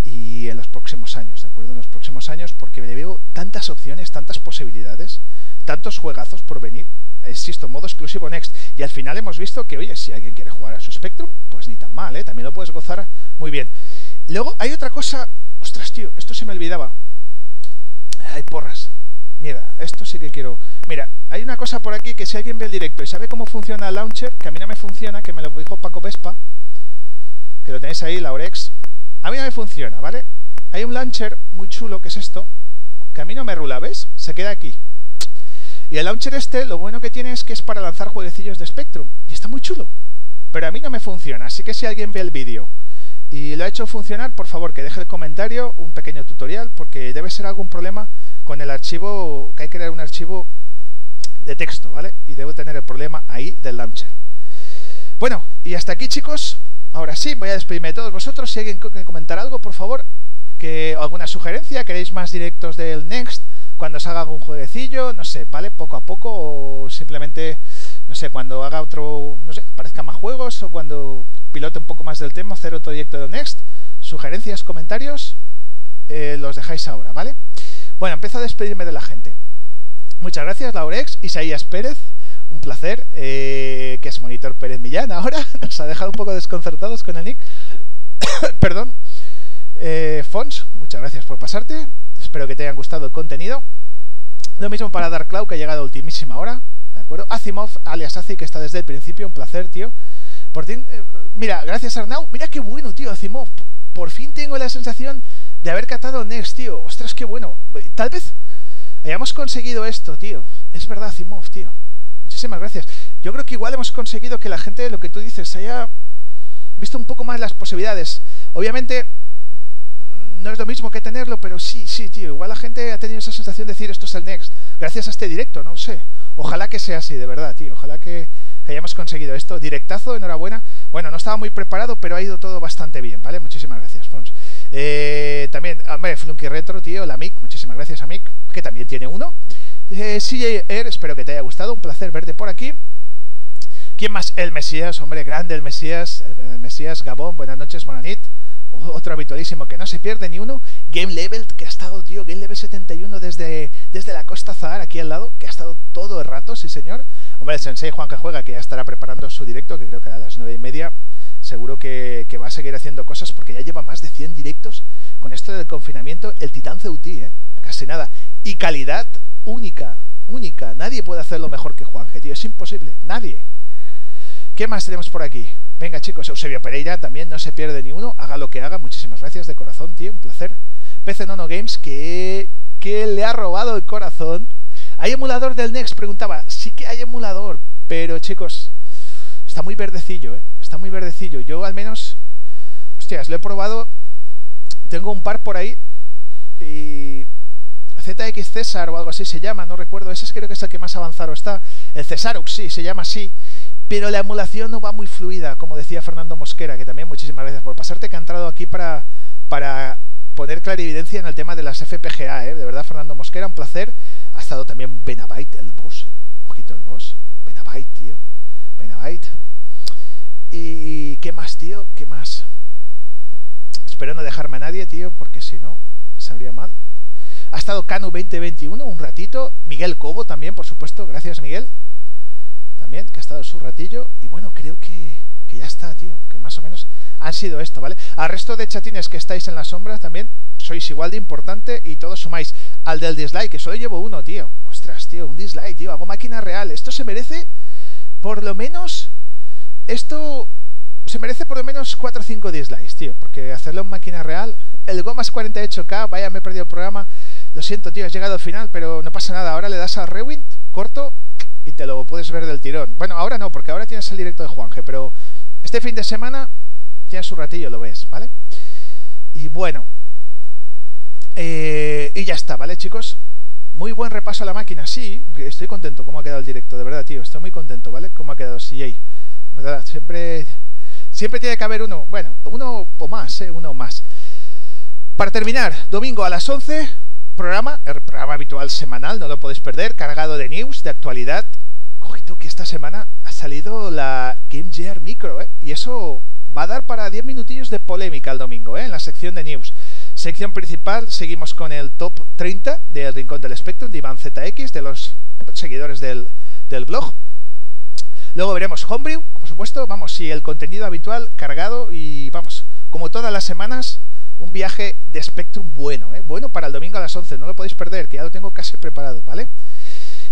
y en los próximos años, ¿de acuerdo? En los próximos años porque me veo tantas opciones, tantas posibilidades, tantos juegazos por venir. Insisto, modo exclusivo Next. Y al final hemos visto que, oye, si alguien quiere jugar a su Spectrum, pues ni tan mal, ¿eh? También lo puedes gozar muy bien. Luego hay otra cosa. Ostras, tío, esto se me olvidaba. Hay porras. Mira, esto sí que quiero. Mira, hay una cosa por aquí que si alguien ve el directo y sabe cómo funciona el launcher, que a mí no me funciona, que me lo dijo Paco Vespa, que lo tenéis ahí, la Orex. A mí no me funciona, ¿vale? Hay un launcher muy chulo que es esto, que a mí no me rula, ¿ves? Se queda aquí. Y el launcher este, lo bueno que tiene es que es para lanzar jueguecillos de Spectrum. Y está muy chulo. Pero a mí no me funciona, así que si alguien ve el vídeo y lo ha hecho funcionar, por favor que deje el comentario, un pequeño tutorial, porque debe ser algún problema con el archivo, que hay que crear un archivo de texto, ¿vale? Y debo tener el problema ahí del launcher. Bueno, y hasta aquí chicos, ahora sí, voy a despedirme de todos vosotros. Si alguien quiere comentar algo, por favor, que alguna sugerencia, queréis más directos del Next, cuando se haga algún jueguecillo, no sé, ¿vale? Poco a poco, o simplemente, no sé, cuando haga otro, no sé, aparezcan más juegos, o cuando pilote un poco más del tema, hacer otro directo del Next. Sugerencias, comentarios, eh, los dejáis ahora, ¿vale? Bueno, empiezo a despedirme de la gente. Muchas gracias, Laurex, Isaías Pérez, un placer, eh, que es Monitor Pérez Millán ahora, (laughs) nos ha dejado un poco desconcertados con el nick. (coughs) Perdón. Eh, Fons, muchas gracias por pasarte, espero que te haya gustado el contenido. Lo mismo para Dark Cloud, que ha llegado a ultimísima hora, ¿de acuerdo? Azimov, alias Azi, que está desde el principio, un placer, tío. Por fin, eh, mira, gracias Arnau, mira qué bueno, tío, Azimov. Por fin tengo la sensación de haber catado Next, tío. Ostras, qué bueno. Tal vez hayamos conseguido esto, tío. Es verdad, Azimov, tío. Muchísimas gracias. Yo creo que igual hemos conseguido que la gente, lo que tú dices, haya visto un poco más las posibilidades. Obviamente, no es lo mismo que tenerlo, pero sí, sí, tío. Igual la gente ha tenido esa sensación de decir esto es el next. Gracias a este directo, no lo sé. Ojalá que sea así, de verdad, tío. Ojalá que, hayamos conseguido esto. Directazo, enhorabuena. Bueno, no estaba muy preparado, pero ha ido todo bastante bien, ¿vale? Muchísimas gracias, Fons. Eh, también, hombre, Flunky Retro, tío, la Mick, muchísimas gracias a Mick, que también tiene uno. Eh, CJ Air, espero que te haya gustado, un placer verte por aquí. ¿Quién más? El Mesías, hombre, grande el Mesías, el Mesías Gabón, buenas noches, bonanit. Otro habitualísimo que no se pierde ni uno. Game Level, que ha estado, tío, Game Level 71 desde, desde la Costa Zahar, aquí al lado, que ha estado todo el rato, sí señor. Hombre, el Sensei Juan que juega, que ya estará preparando su directo, que creo que a las nueve y media. Seguro que, que va a seguir haciendo cosas porque ya lleva más de 100 directos con esto del confinamiento. El Titán Ceutí, ¿eh? Casi nada. Y calidad única, única. Nadie puede hacerlo mejor que Juanje, tío. Es imposible. Nadie. ¿Qué más tenemos por aquí? Venga, chicos, Eusebio Pereira también no se pierde ni uno. Haga lo que haga. Muchísimas gracias de corazón, tío. Un placer. PC Nono Games, que, que le ha robado el corazón. ¿Hay emulador del Next? Preguntaba. Sí que hay emulador, pero chicos, está muy verdecillo, ¿eh? Está muy verdecillo. Yo al menos, hostias, lo he probado. Tengo un par por ahí y ZX César o algo así se llama, no recuerdo, ese creo que es el que más avanzado está. El Cesarux, sí, se llama así. Pero la emulación no va muy fluida, como decía Fernando Mosquera, que también muchísimas gracias por pasarte, que ha entrado aquí para, para poner clarividencia en el tema de las FPGA, ¿eh? De verdad, Fernando Mosquera, un placer. Ha estado también Benabyte, el boss. Ojito el boss. Benabyte, tío. Benabyte. ¿Y qué más, tío? ¿Qué más? Espero no dejarme a nadie, tío, porque si no, me sabría mal. Ha estado Canu 2021 un ratito. Miguel Cobo también, por supuesto. Gracias, Miguel. También, que ha estado su ratillo. Y bueno, creo que, que ya está, tío. Que más o menos han sido esto, ¿vale? Al resto de chatines que estáis en la sombra también sois igual de importante y todos sumáis. Al del dislike, que solo llevo uno, tío. Ostras, tío, un dislike, tío. Hago máquina real. Esto se merece, por lo menos, esto se merece por lo menos 4 o 5 dislikes, tío. Porque hacerlo en máquina real, el Gomas 48K, vaya, me he perdido el programa. Lo siento, tío, has llegado al final, pero no pasa nada. Ahora le das a Rewind, corto, y te lo puedes ver del tirón. Bueno, ahora no, porque ahora tienes el directo de Juanje, pero este fin de semana tienes un ratillo, lo ves, ¿vale? Y bueno, eh, y ya está, ¿vale, chicos? Muy buen repaso a la máquina, sí, estoy contento cómo ha quedado el directo, de verdad, tío, estoy muy contento, ¿vale? Cómo ha quedado CJ. ¿Verdad? Siempre, siempre tiene que haber uno, bueno, uno o más, ¿eh? Uno o más. Para terminar, domingo a las 11, programa, el programa habitual semanal, no lo podéis perder, cargado de news, de actualidad. Cojito que esta semana ha salido la Game Gear Micro, ¿eh? Y eso va a dar para 10 minutillos de polémica el domingo, ¿eh? En la sección de news. Sección principal, seguimos con el top 30 del Rincón del Spectrum de Iván ZX, de los seguidores del, del blog. Luego veremos Homebrew, por supuesto, vamos, si el contenido habitual cargado y vamos, como todas las semanas, un viaje de Spectrum bueno, ¿eh? bueno para el domingo a las 11, no lo podéis perder, que ya lo tengo casi preparado, ¿vale?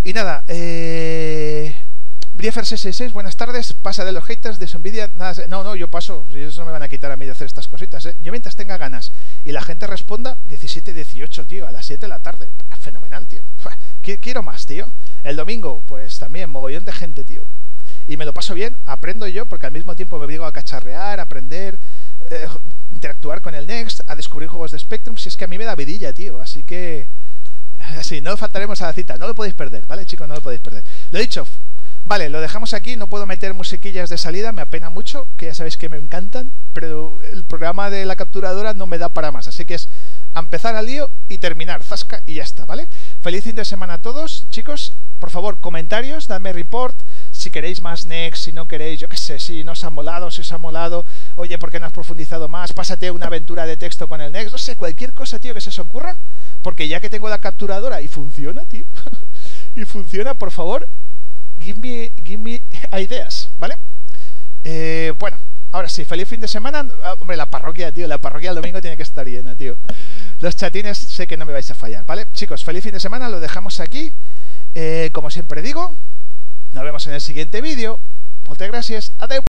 Y nada, eh... Briefer666, buenas tardes, pasa de los haters, de envidia, no, no, yo paso, eso no me van a quitar a mí de hacer estas cositas, ¿eh? Yo mientras tenga ganas y la gente responda, 17-18, tío, a las 7 de la tarde, fenomenal, tío, quiero más, tío. El domingo, pues también, mogollón de gente, tío. Y me lo paso bien, aprendo yo, porque al mismo tiempo me obligo a cacharrear, aprender, eh, interactuar con el Next, a descubrir juegos de Spectrum, si es que a mí me da vidilla, tío. Así que, así, no faltaremos a la cita, no lo podéis perder, ¿vale, chicos? No lo podéis perder. Lo he dicho, Vale, lo dejamos aquí, no puedo meter musiquillas de salida, me apena mucho, que ya sabéis que me encantan, pero el programa de la capturadora no me da para más, así que es empezar al lío y terminar, zasca y ya está, ¿vale? Feliz fin de semana a todos, chicos, por favor, comentarios, dame report, si queréis más next, si no queréis, yo qué sé, si no os ha molado, si os ha molado, oye, ¿por qué no has profundizado más? Pásate una aventura de texto con el next, no sé, cualquier cosa, tío, que se os ocurra, porque ya que tengo la capturadora y funciona, tío, (laughs) y funciona, por favor, give me, (laughs) ideas, ¿vale? Eh, bueno, ahora sí, feliz fin de semana. Ah, hombre, la parroquia, tío, la parroquia el domingo tiene que estar llena, tío. Los chatines sé que no me vais a fallar, ¿vale? Chicos, feliz fin de semana, lo dejamos aquí. Eh, como siempre digo, nos vemos en el siguiente vídeo. Muchas gracias. Adiós.